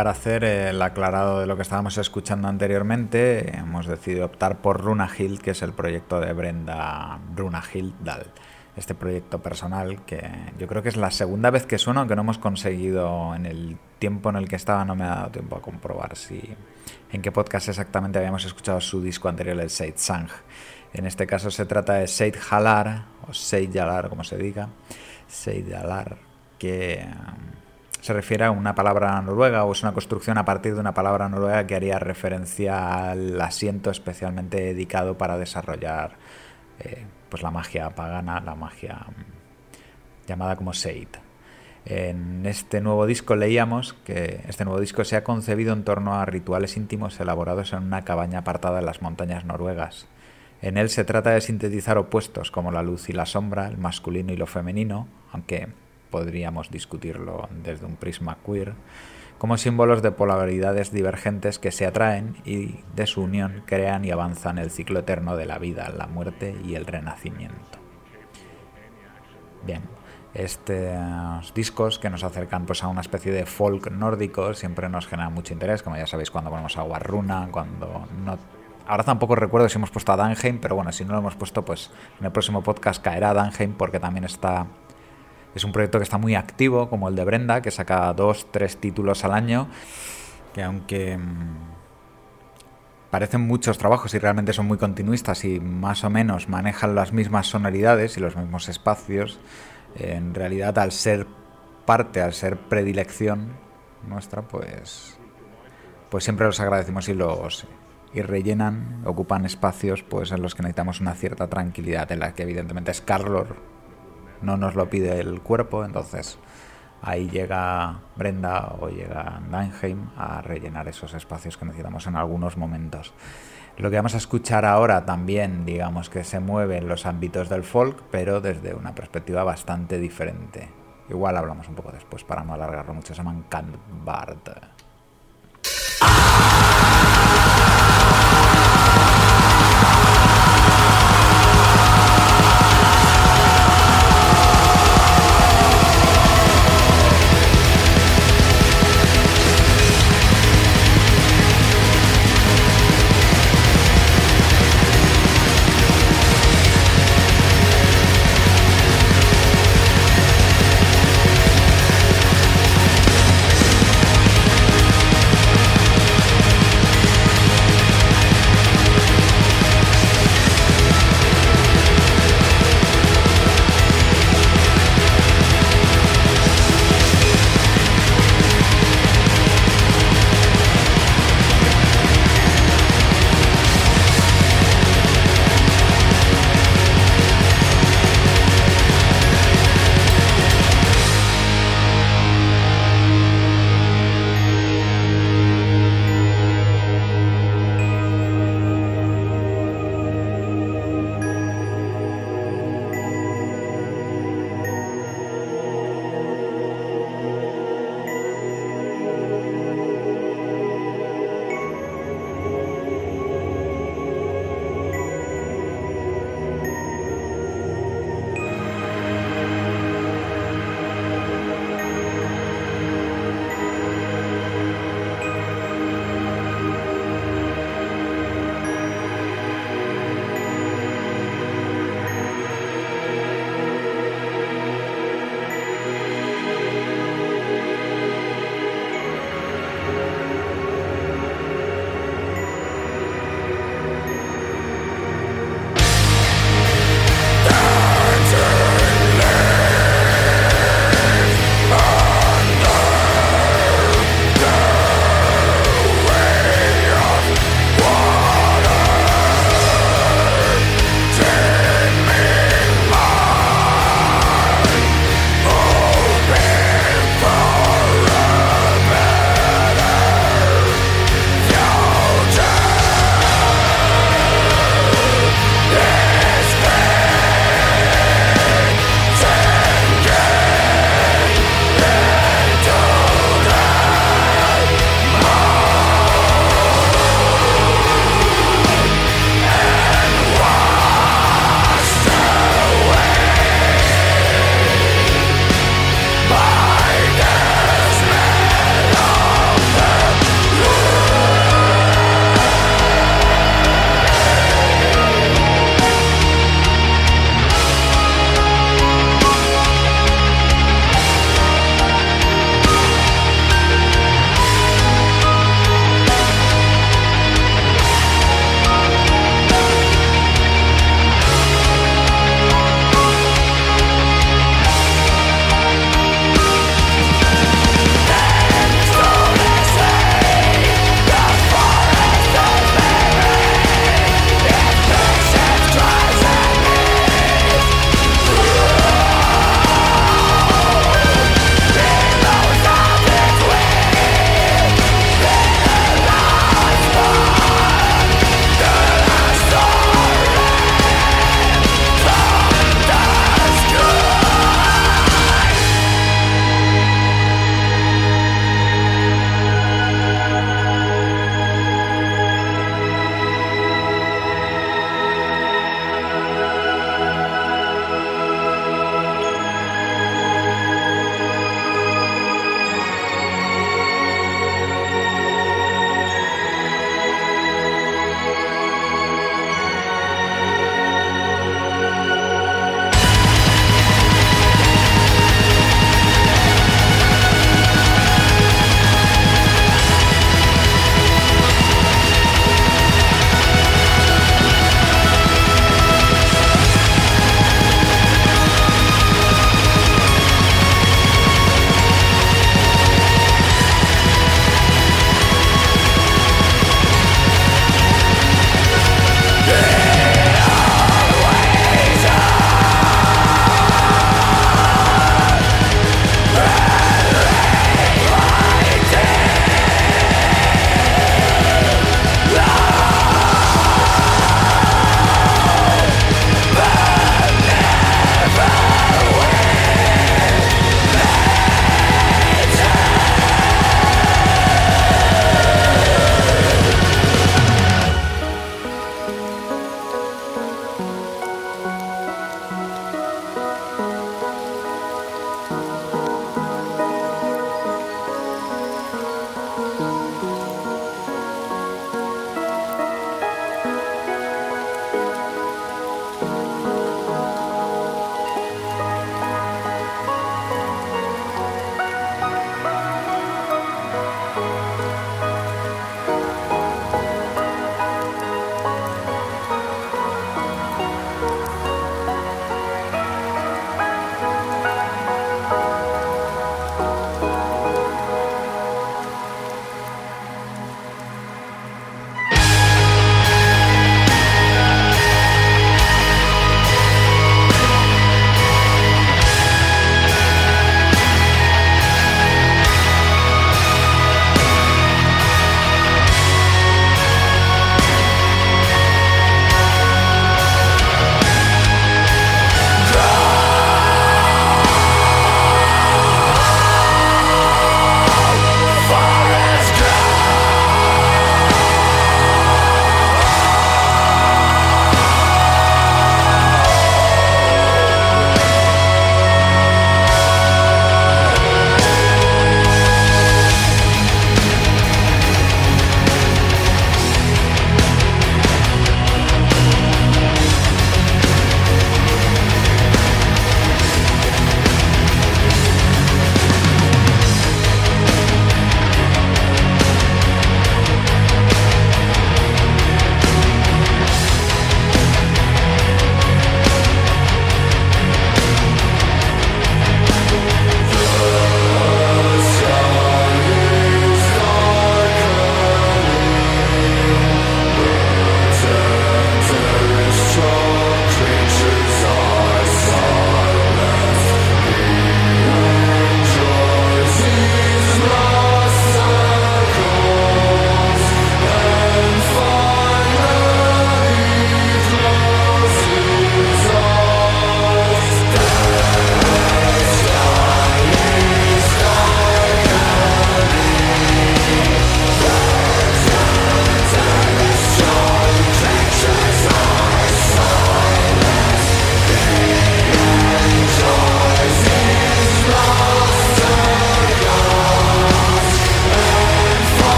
Para hacer el aclarado de lo que estábamos escuchando anteriormente, hemos decidido optar por Runahild, que es el proyecto de Brenda Runahildal. Este proyecto personal que yo creo que es la segunda vez que suena, aunque no hemos conseguido en el tiempo en el que estaba, no me ha dado tiempo a comprobar si en qué podcast exactamente habíamos escuchado su disco anterior, el Seid Sang. En este caso se trata de Seid Halar, o Seid Yalar, como se diga, Seid Yalar, que se refiere a una palabra noruega o es una construcción a partir de una palabra noruega que haría referencia al asiento especialmente dedicado para desarrollar eh, pues la magia pagana, la magia um, llamada como Seid. En este nuevo disco leíamos que este nuevo disco se ha concebido en torno a rituales íntimos elaborados en una cabaña apartada en las montañas noruegas. En él se trata de sintetizar opuestos como la luz y la sombra, el masculino y lo femenino, aunque podríamos discutirlo desde un prisma queer, como símbolos de polaridades divergentes que se atraen y de su unión crean y avanzan el ciclo eterno de la vida, la muerte y el renacimiento. Bien, estos discos que nos acercan pues a una especie de folk nórdico siempre nos generan mucho interés, como ya sabéis cuando ponemos a Runa, cuando no Ahora tampoco recuerdo si hemos puesto a Danheim, pero bueno, si no lo hemos puesto, pues en el próximo podcast caerá Danheim porque también está. Es un proyecto que está muy activo, como el de Brenda, que saca dos, tres títulos al año. Que aunque mmm, parecen muchos trabajos y realmente son muy continuistas y más o menos manejan las mismas sonoridades y los mismos espacios, en realidad al ser parte, al ser predilección nuestra, pues. Pues siempre los agradecemos y los y rellenan, ocupan espacios pues en los que necesitamos una cierta tranquilidad, en la que evidentemente Scarlor no nos lo pide el cuerpo, entonces ahí llega Brenda o llega Danheim a rellenar esos espacios que necesitamos en algunos momentos. Lo que vamos a escuchar ahora también, digamos que se mueve en los ámbitos del folk, pero desde una perspectiva bastante diferente. Igual hablamos un poco después para no alargarlo mucho, se llaman Kant.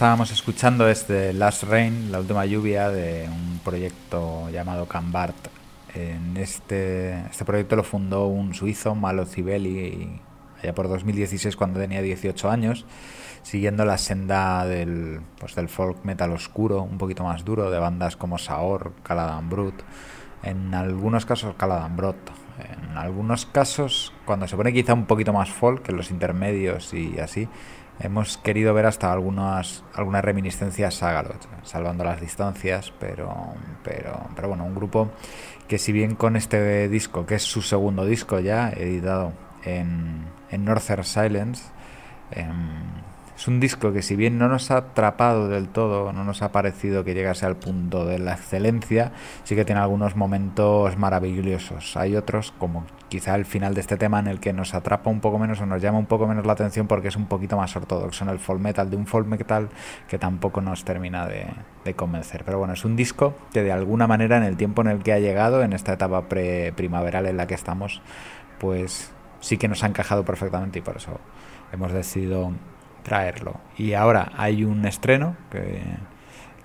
Estábamos escuchando es Last Rain, la última lluvia de un proyecto llamado Cambart. En este, este proyecto lo fundó un suizo, Malo Cibeli, allá por 2016 cuando tenía 18 años, siguiendo la senda del, pues, del folk metal oscuro, un poquito más duro, de bandas como Saor, Caladan Brut, en algunos casos Caladan Brot, en algunos casos, cuando se pone quizá un poquito más folk, en los intermedios y así, hemos querido ver hasta algunas algunas reminiscencias a salvando las distancias, pero, pero, pero bueno, un grupo que si bien con este disco, que es su segundo disco ya, editado en, en Northern Silence, em, es un disco que si bien no nos ha atrapado del todo, no nos ha parecido que llegase al punto de la excelencia, sí que tiene algunos momentos maravillosos. Hay otros, como quizá el final de este tema, en el que nos atrapa un poco menos o nos llama un poco menos la atención porque es un poquito más ortodoxo en el folk metal, de un folk metal que tampoco nos termina de, de convencer. Pero bueno, es un disco que de alguna manera en el tiempo en el que ha llegado, en esta etapa pre-primaveral en la que estamos, pues sí que nos ha encajado perfectamente y por eso hemos decidido traerlo. Y ahora hay un estreno que,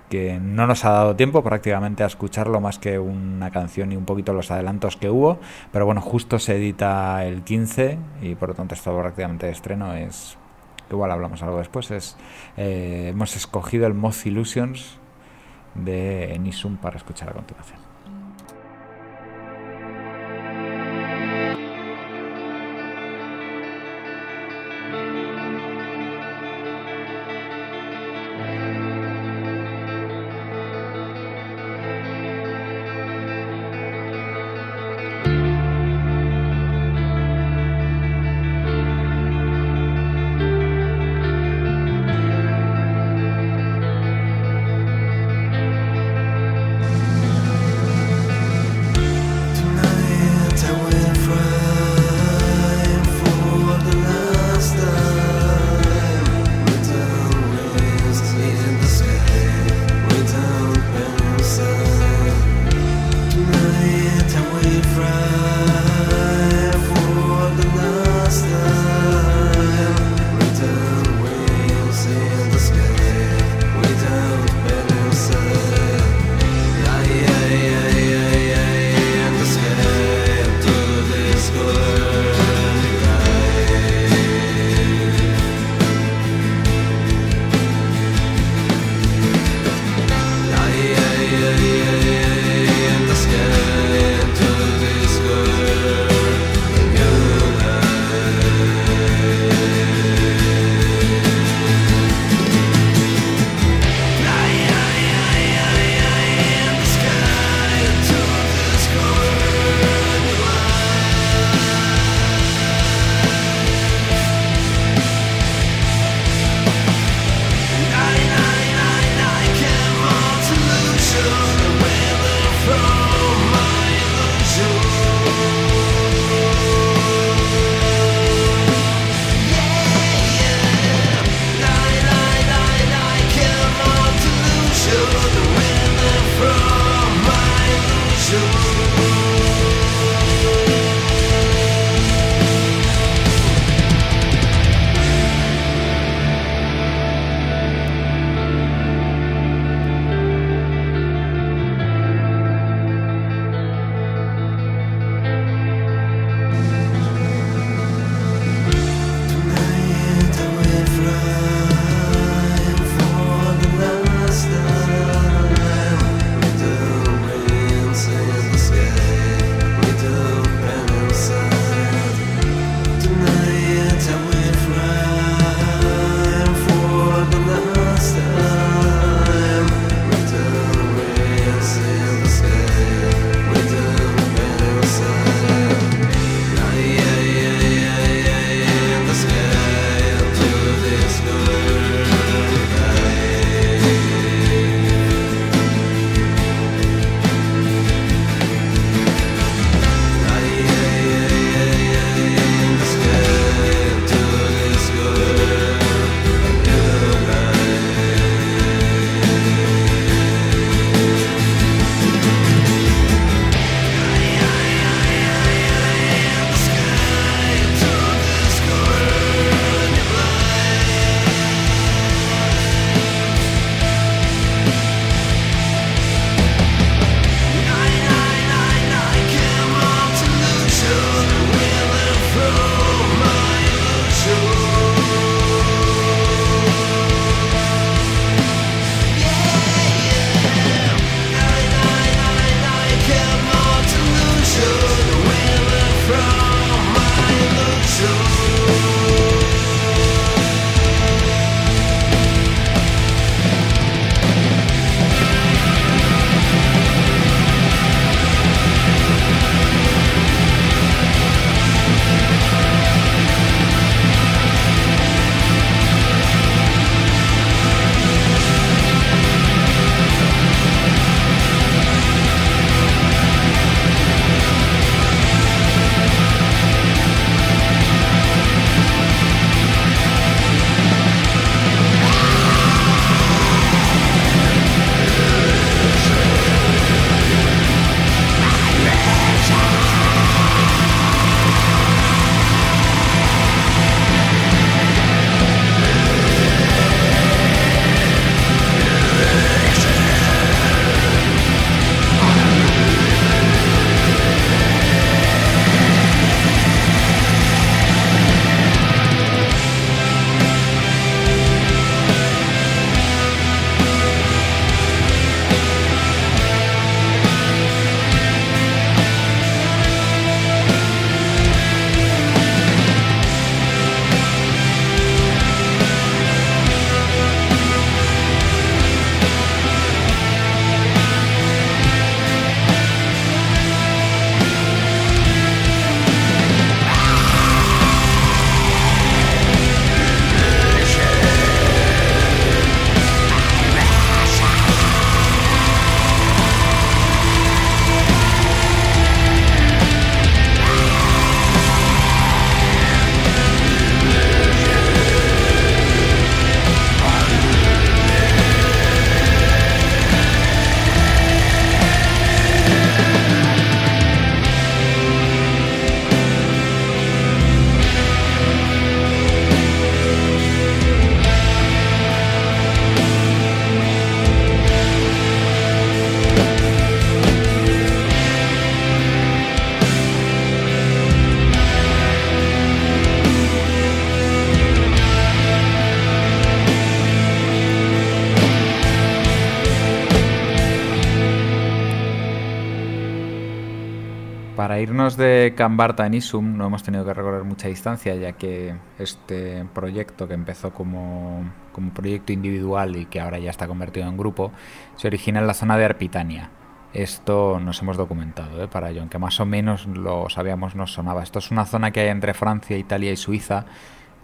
que no nos ha dado tiempo prácticamente a escucharlo más que una canción y un poquito los adelantos que hubo, pero bueno, justo se edita el 15 y por lo tanto esto prácticamente de estreno es igual hablamos algo después es eh, hemos escogido el Moth Illusions de Nisum para escuchar a continuación. Para irnos de Cambarta a Nisum no hemos tenido que recorrer mucha distancia, ya que este proyecto que empezó como, como proyecto individual y que ahora ya está convertido en grupo, se origina en la zona de Arpitania. Esto nos hemos documentado ¿eh? para ello, aunque más o menos lo sabíamos, nos sonaba. Esto es una zona que hay entre Francia, Italia y Suiza,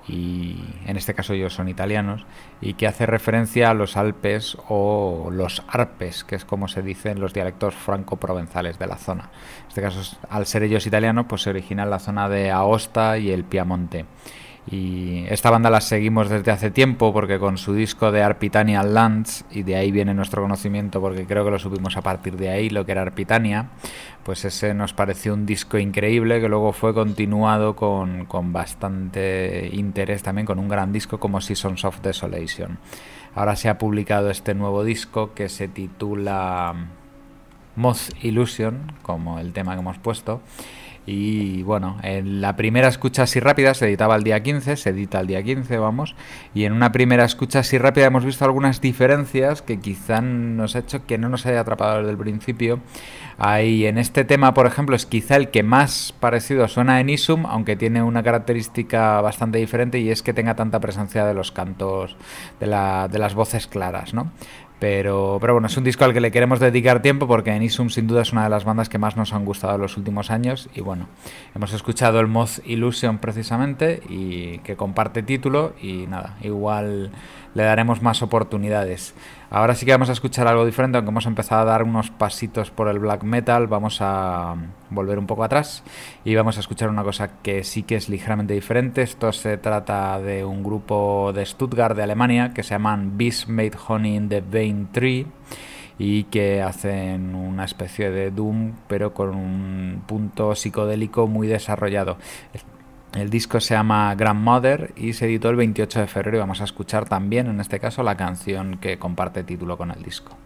y en este caso ellos son italianos, y que hace referencia a los Alpes o los Arpes, que es como se dice en los dialectos franco-provenzales de la zona. En este caso, al ser ellos italianos, pues se origina en la zona de Aosta y el Piamonte. Y esta banda la seguimos desde hace tiempo porque con su disco de Arpitania Lands, y de ahí viene nuestro conocimiento porque creo que lo subimos a partir de ahí, lo que era Arpitania, pues ese nos pareció un disco increíble que luego fue continuado con, con bastante interés también con un gran disco como Seasons of Desolation. Ahora se ha publicado este nuevo disco que se titula Moth Illusion, como el tema que hemos puesto. Y bueno, en la primera escucha así rápida se editaba el día 15, se edita el día 15, vamos. Y en una primera escucha así rápida hemos visto algunas diferencias que quizá nos ha hecho que no nos haya atrapado desde el principio. Ahí en este tema, por ejemplo, es quizá el que más parecido suena en Isum, aunque tiene una característica bastante diferente y es que tenga tanta presencia de los cantos, de, la, de las voces claras, ¿no? Pero, pero bueno, es un disco al que le queremos dedicar tiempo porque Enisum sin duda es una de las bandas que más nos han gustado en los últimos años. Y bueno, hemos escuchado el Moth Illusion precisamente y que comparte título y nada, igual le daremos más oportunidades. Ahora sí que vamos a escuchar algo diferente, aunque hemos empezado a dar unos pasitos por el black metal, vamos a volver un poco atrás y vamos a escuchar una cosa que sí que es ligeramente diferente. Esto se trata de un grupo de Stuttgart, de Alemania, que se llaman Beast Made Honey in the Vein Tree y que hacen una especie de Doom, pero con un punto psicodélico muy desarrollado. El disco se llama Grandmother y se editó el 28 de febrero y vamos a escuchar también, en este caso, la canción que comparte título con el disco.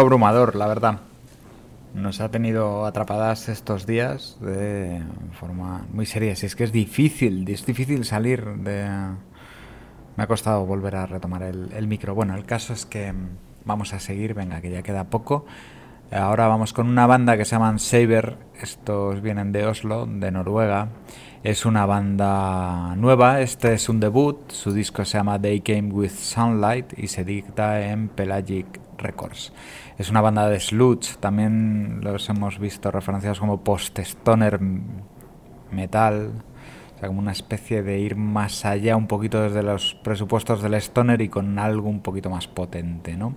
Abrumador, la verdad. Nos ha tenido atrapadas estos días de forma muy seria. Si es que es difícil, es difícil salir de... Me ha costado volver a retomar el, el micro. Bueno, el caso es que mm, vamos a seguir, venga, que ya queda poco. Ahora vamos con una banda que se llaman Saber. Estos vienen de Oslo, de Noruega. Es una banda nueva. Este es un debut. Su disco se llama They Came with Sunlight y se dicta en Pelagic Records. Es una banda de sludge. También los hemos visto referenciados como post-stoner metal. O sea, como una especie de ir más allá un poquito desde los presupuestos del stoner y con algo un poquito más potente, ¿no?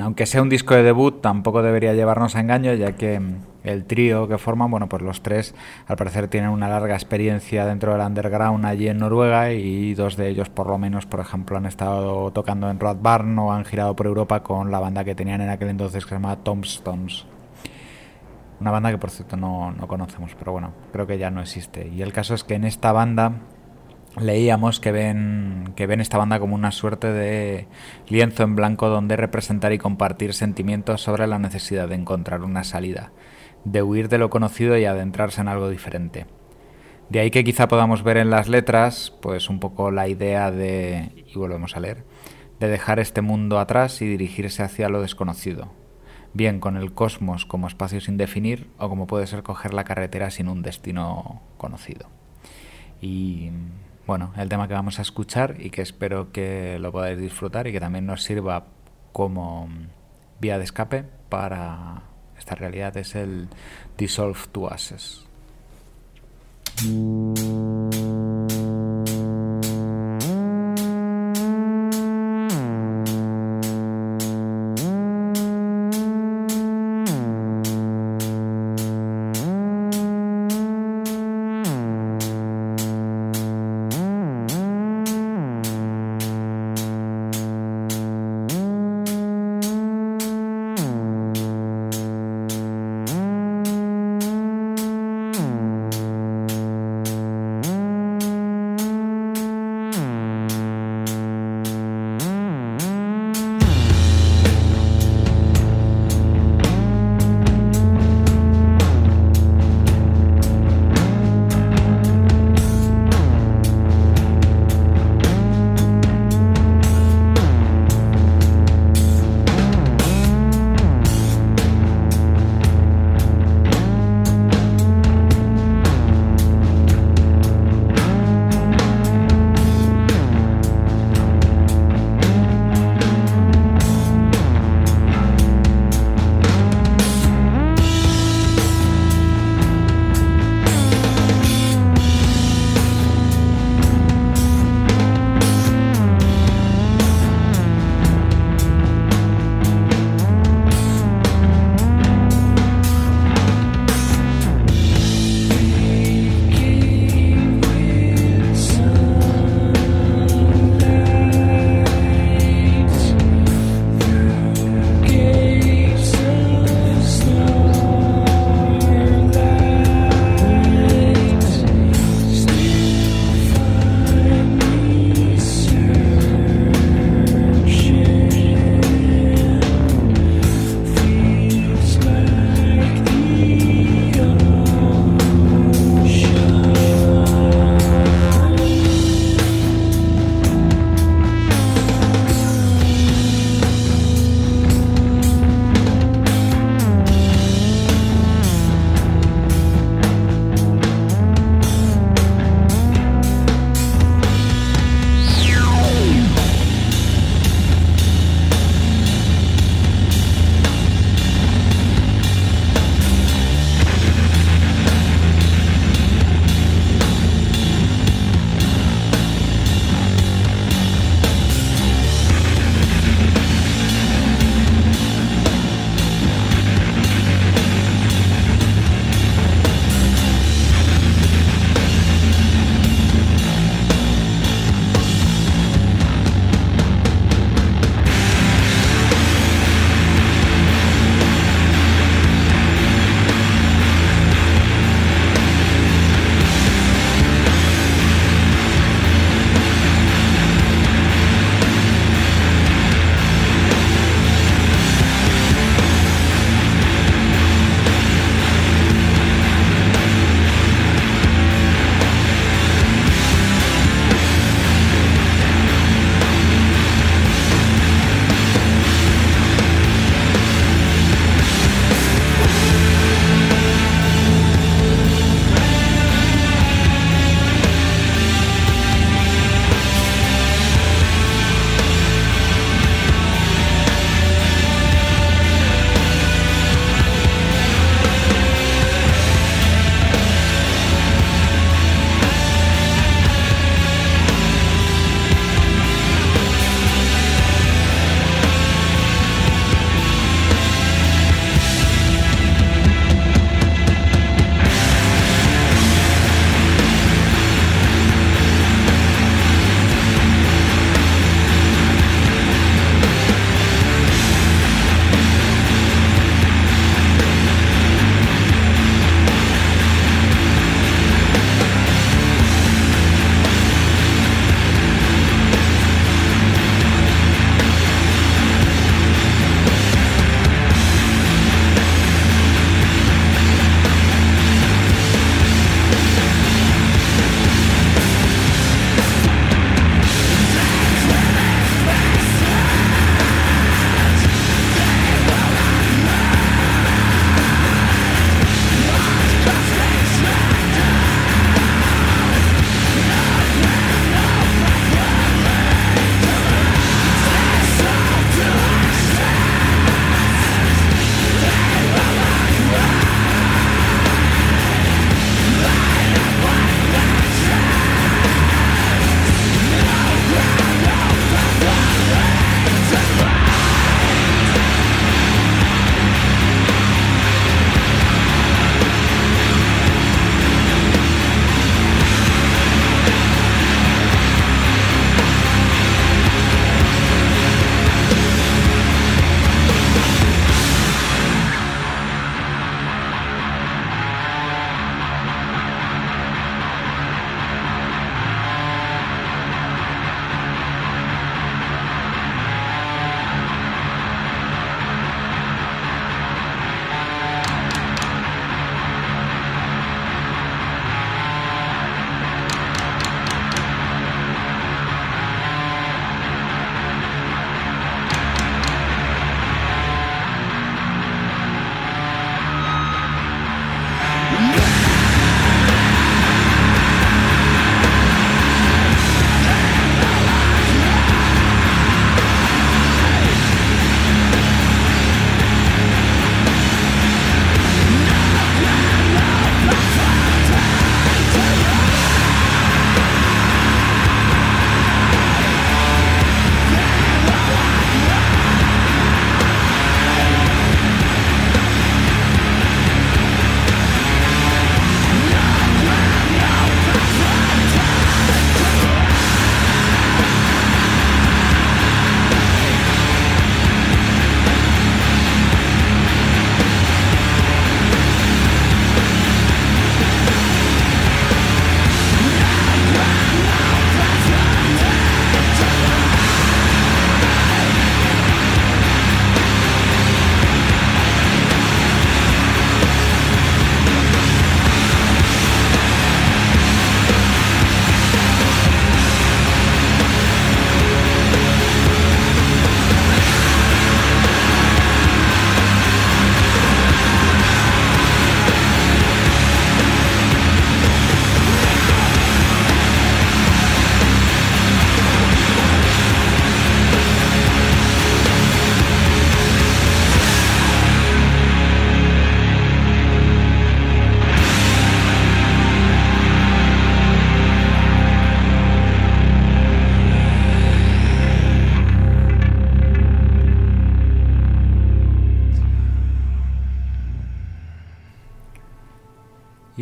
Aunque sea un disco de debut, tampoco debería llevarnos a engaño, ya que mm, el trío que forman, bueno, pues los tres al parecer tienen una larga experiencia dentro del underground allí en Noruega y dos de ellos por lo menos, por ejemplo, han estado tocando en Road Barn o han girado por Europa con la banda que tenían en aquel entonces que se llamaba Tombstones. Una banda que por cierto no, no conocemos, pero bueno, creo que ya no existe. Y el caso es que en esta banda leíamos que ven que ven esta banda como una suerte de lienzo en blanco donde representar y compartir sentimientos sobre la necesidad de encontrar una salida, de huir de lo conocido y adentrarse en algo diferente. De ahí que quizá podamos ver en las letras, pues un poco la idea de, y volvemos a leer, de dejar este mundo atrás y dirigirse hacia lo desconocido, bien con el cosmos como espacio sin definir o como puede ser coger la carretera sin un destino conocido. Y bueno, el tema que vamos a escuchar y que espero que lo podáis disfrutar y que también nos sirva como vía de escape para esta realidad es el Dissolve to Ashes.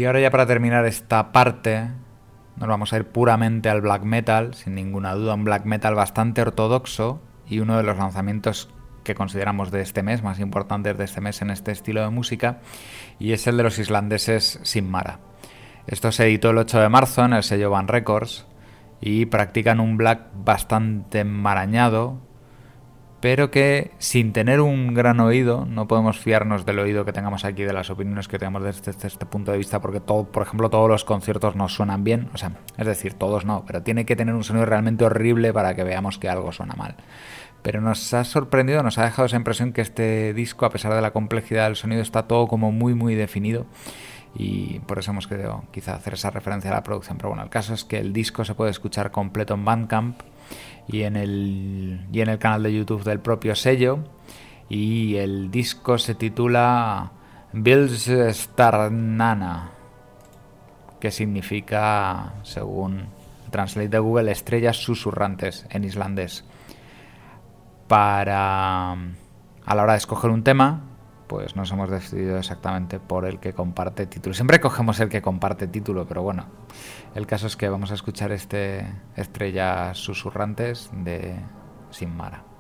Y ahora ya para terminar esta parte, nos vamos a ir puramente al black metal, sin ninguna duda, un black metal bastante ortodoxo y uno de los lanzamientos que consideramos de este mes, más importantes de este mes en este estilo de música, y es el de los islandeses Sin Mara. Esto se editó el 8 de marzo en el sello Van Records y practican un black bastante enmarañado, pero que sin tener un gran oído, no podemos fiarnos del oído que tengamos aquí, de las opiniones que tenemos desde este, este punto de vista, porque todo, por ejemplo, todos los conciertos nos suenan bien, o sea, es decir, todos no, pero tiene que tener un sonido realmente horrible para que veamos que algo suena mal. Pero nos ha sorprendido, nos ha dejado esa impresión que este disco, a pesar de la complejidad del sonido, está todo como muy, muy definido y por eso hemos querido quizá hacer esa referencia a la producción. Pero bueno, el caso es que el disco se puede escuchar completo en Bandcamp y en el, y en el canal de YouTube del propio sello. Y el disco se titula Bills Starnana, que significa, según Translate de Google, estrellas susurrantes en islandés. Para a la hora de escoger un tema, pues nos hemos decidido exactamente por el que comparte título. Siempre cogemos el que comparte título, pero bueno, el caso es que vamos a escuchar este Estrellas Susurrantes de Sin Mara.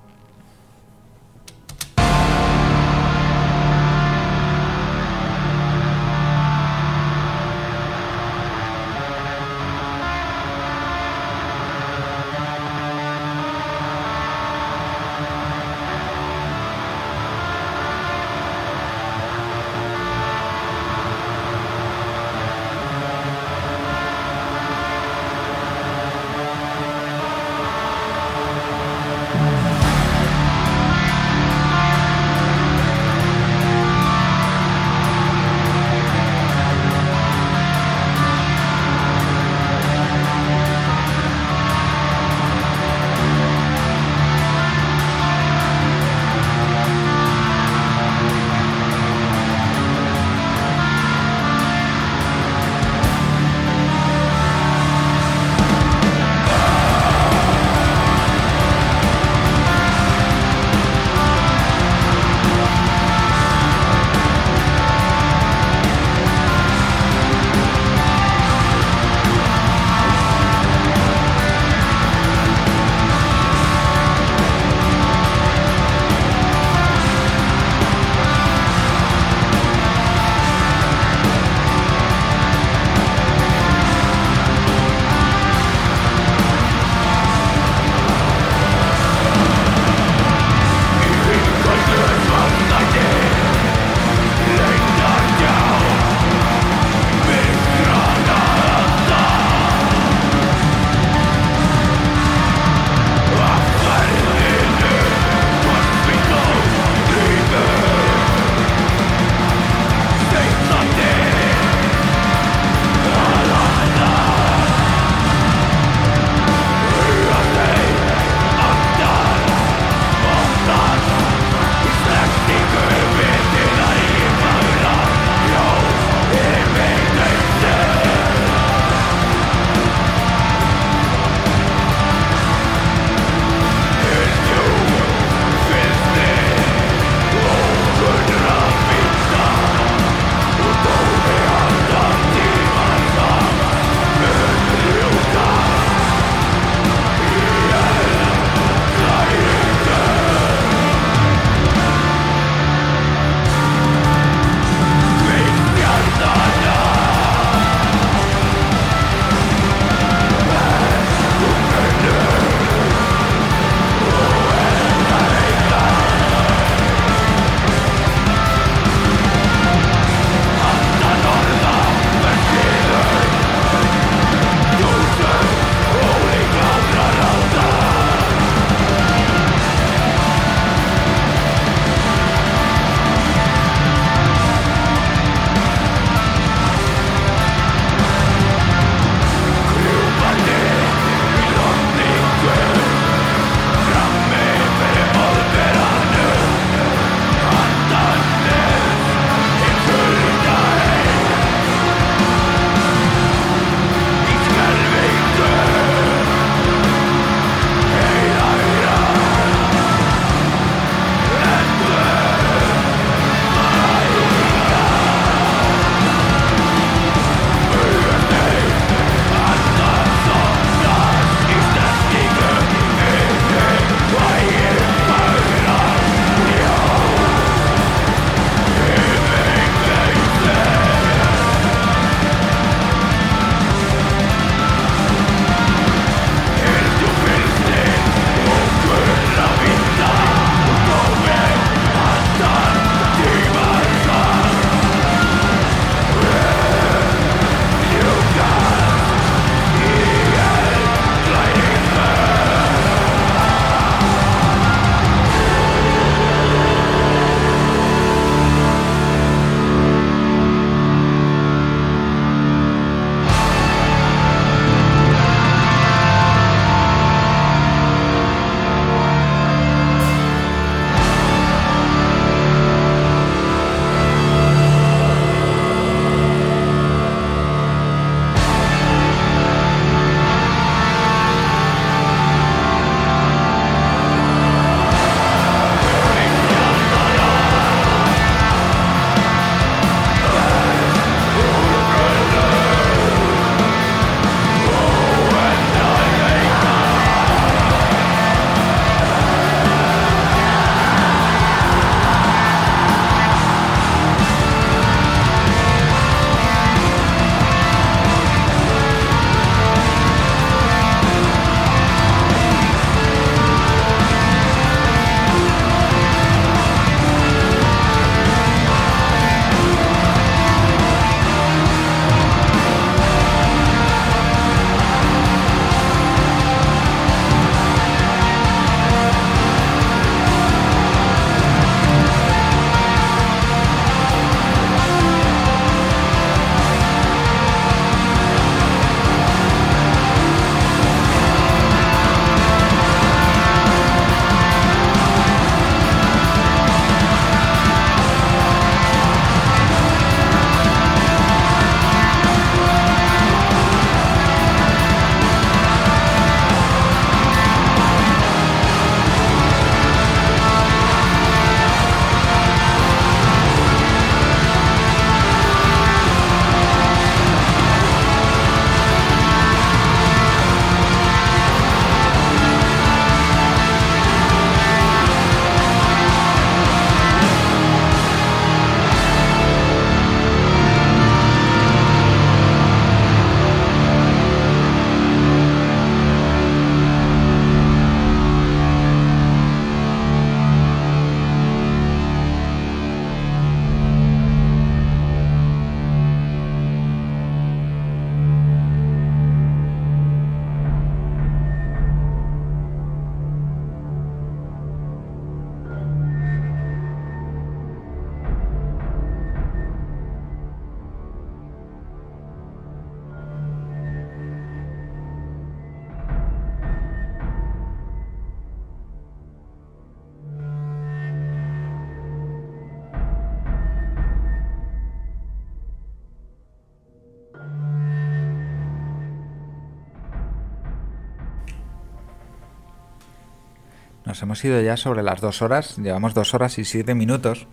Nos hemos ido ya sobre las dos horas, llevamos dos horas y siete minutos.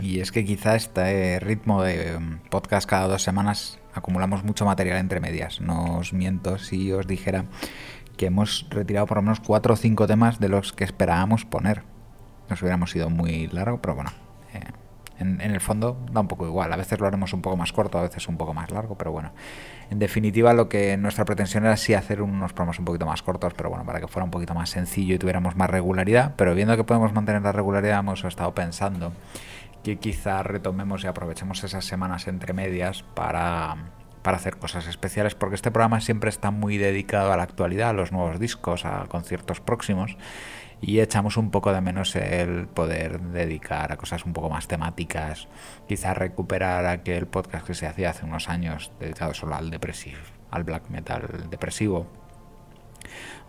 Y es que quizá este ritmo de um, podcast cada dos semanas acumulamos mucho material entre medias. No os miento si os dijera que hemos retirado por lo menos cuatro o cinco temas de los que esperábamos poner. Nos hubiéramos ido muy largo, pero bueno, en, el fondo da un poco igual. A veces lo haremos un poco más corto, a veces un poco más largo, pero bueno. En definitiva, lo que nuestra pretensión era sí hacer unos programas un poquito más cortos, pero bueno, para que fuera un poquito más sencillo y tuviéramos más regularidad. Pero viendo que podemos mantener la regularidad, hemos estado pensando que quizá retomemos y aprovechemos esas semanas entre medias para, para hacer cosas especiales, porque este programa siempre está muy dedicado a la actualidad, a los nuevos discos, a conciertos próximos, y echamos un poco de menos el poder dedicar a cosas un poco más temáticas, quizá recuperar aquel podcast que se hacía hace unos años dedicado solo al depresivo, al black metal depresivo,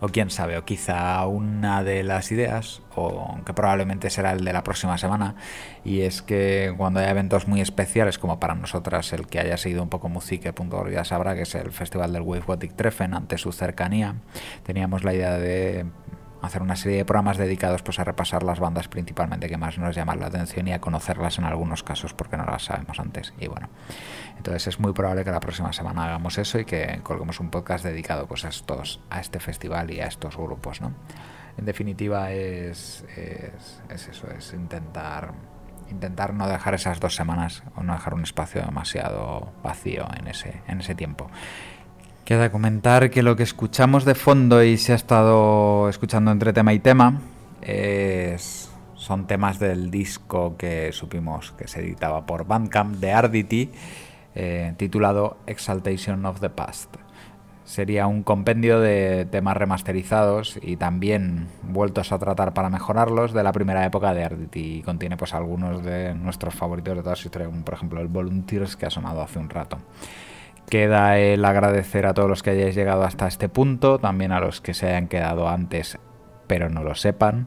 o quién sabe, o quizá una de las ideas, o que probablemente será el de la próxima semana, y es que cuando hay eventos muy especiales, como para nosotras el que haya seguido un poco musique.org ya sabrá que es el Festival del Wave Gothic Treffen, ante su cercanía, teníamos la idea de hacer una serie de programas dedicados pues a repasar las bandas principalmente que más nos llaman la atención y a conocerlas en algunos casos porque no las sabemos antes. Y bueno entonces es muy probable que la próxima semana hagamos eso y que colguemos un podcast dedicado pues a estos a este festival y a estos grupos no en definitiva es, es, es eso es intentar intentar no dejar esas dos semanas o no dejar un espacio demasiado vacío en ese en ese tiempo Queda comentar que lo que escuchamos de fondo y se ha estado escuchando entre tema y tema es, son temas del disco que supimos que se editaba por Bandcamp de Ardity, eh, titulado Exaltation of the Past. Sería un compendio de temas remasterizados y también vueltos a tratar para mejorarlos de la primera época de Ardity. Y contiene pues algunos de nuestros favoritos de toda su historia, como por ejemplo el Volunteers que ha sonado hace un rato. Queda el agradecer a todos los que hayáis llegado hasta este punto, también a los que se hayan quedado antes pero no lo sepan.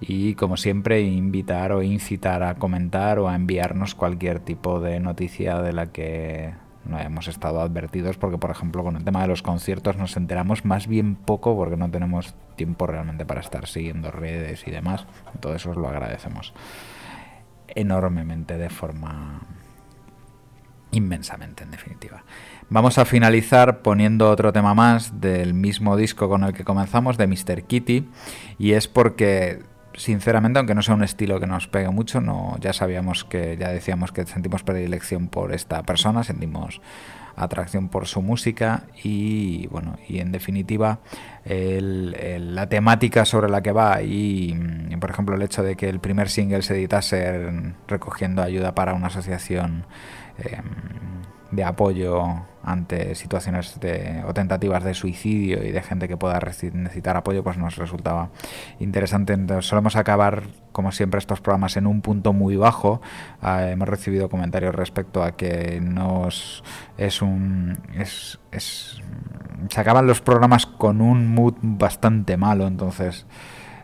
Y como siempre, invitar o incitar a comentar o a enviarnos cualquier tipo de noticia de la que no hemos estado advertidos, porque por ejemplo con el tema de los conciertos nos enteramos más bien poco porque no tenemos tiempo realmente para estar siguiendo redes y demás. Todo eso os lo agradecemos enormemente de forma inmensamente en definitiva. Vamos a finalizar poniendo otro tema más del mismo disco con el que comenzamos, de Mr. Kitty, y es porque sinceramente, aunque no sea un estilo que nos pegue mucho, no, ya sabíamos que, ya decíamos que sentimos predilección por esta persona, sentimos atracción por su música y bueno, y en definitiva la temática sobre la que va y por ejemplo el hecho de que el primer single se editase recogiendo ayuda para una asociación eh, de apoyo ante situaciones de, o tentativas de suicidio y de gente que pueda necesitar apoyo, pues nos resultaba interesante. Entonces, solemos acabar, como siempre, estos programas en un punto muy bajo. Eh, hemos recibido comentarios respecto a que nos es un es, es se acaban los programas con un mood bastante malo, entonces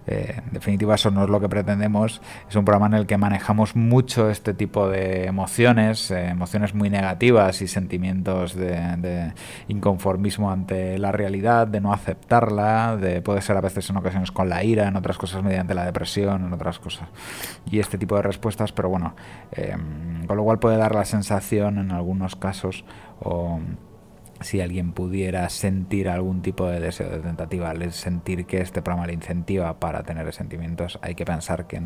eh, en definitiva, eso no es lo que pretendemos. Es un programa en el que manejamos mucho este tipo de emociones, eh, emociones muy negativas y sentimientos de, de, inconformismo ante la realidad, de no aceptarla, de puede ser a veces en ocasiones con la ira, en otras cosas mediante la depresión, en otras cosas. Y este tipo de respuestas, pero bueno, eh, con lo cual puede dar la sensación en algunos casos si alguien pudiera sentir algún tipo de deseo de tentativa, sentir que este programa le incentiva para tener sentimientos, hay que pensar que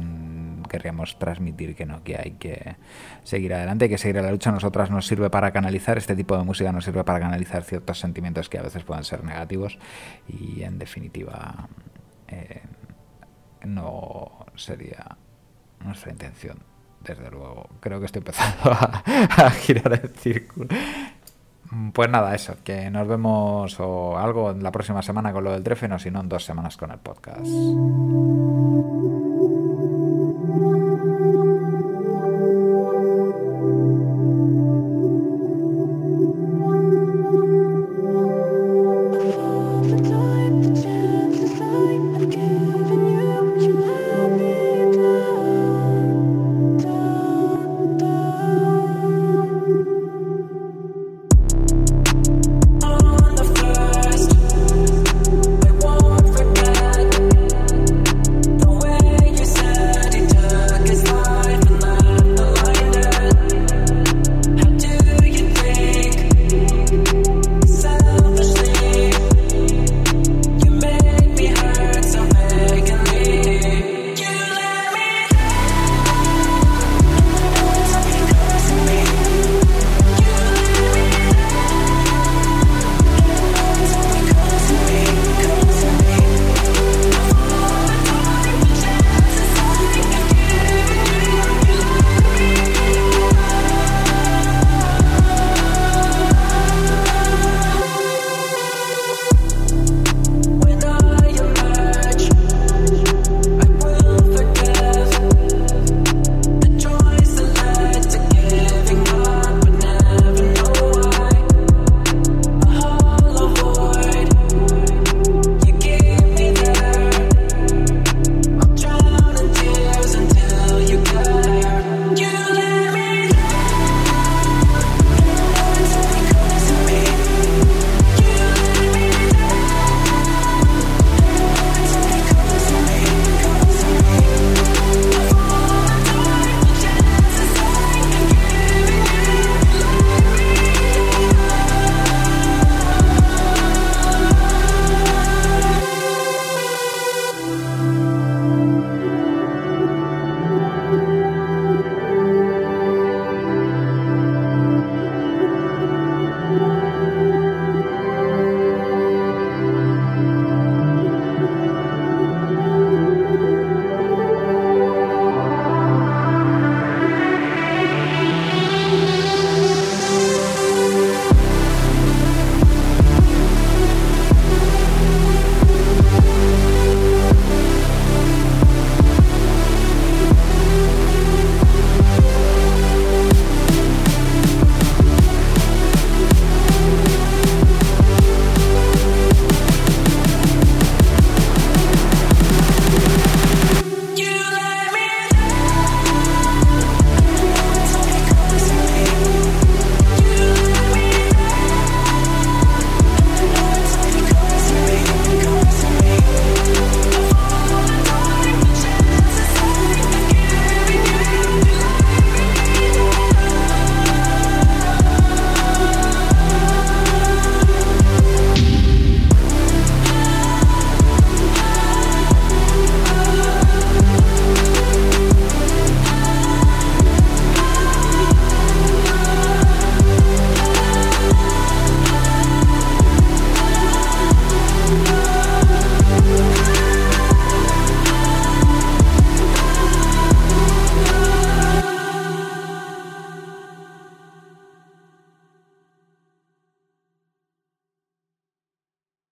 querríamos transmitir que no, que hay que seguir adelante, hay que seguir a la lucha. Nosotras nos sirve para canalizar, este tipo de música nos sirve para canalizar ciertos sentimientos que a veces pueden ser negativos y en definitiva eh, no sería nuestra intención. Desde luego, creo que estoy empezando a girar el círculo. Pues nada, eso, que nos vemos o algo la próxima semana con lo del Trefen o si no en dos semanas con el podcast.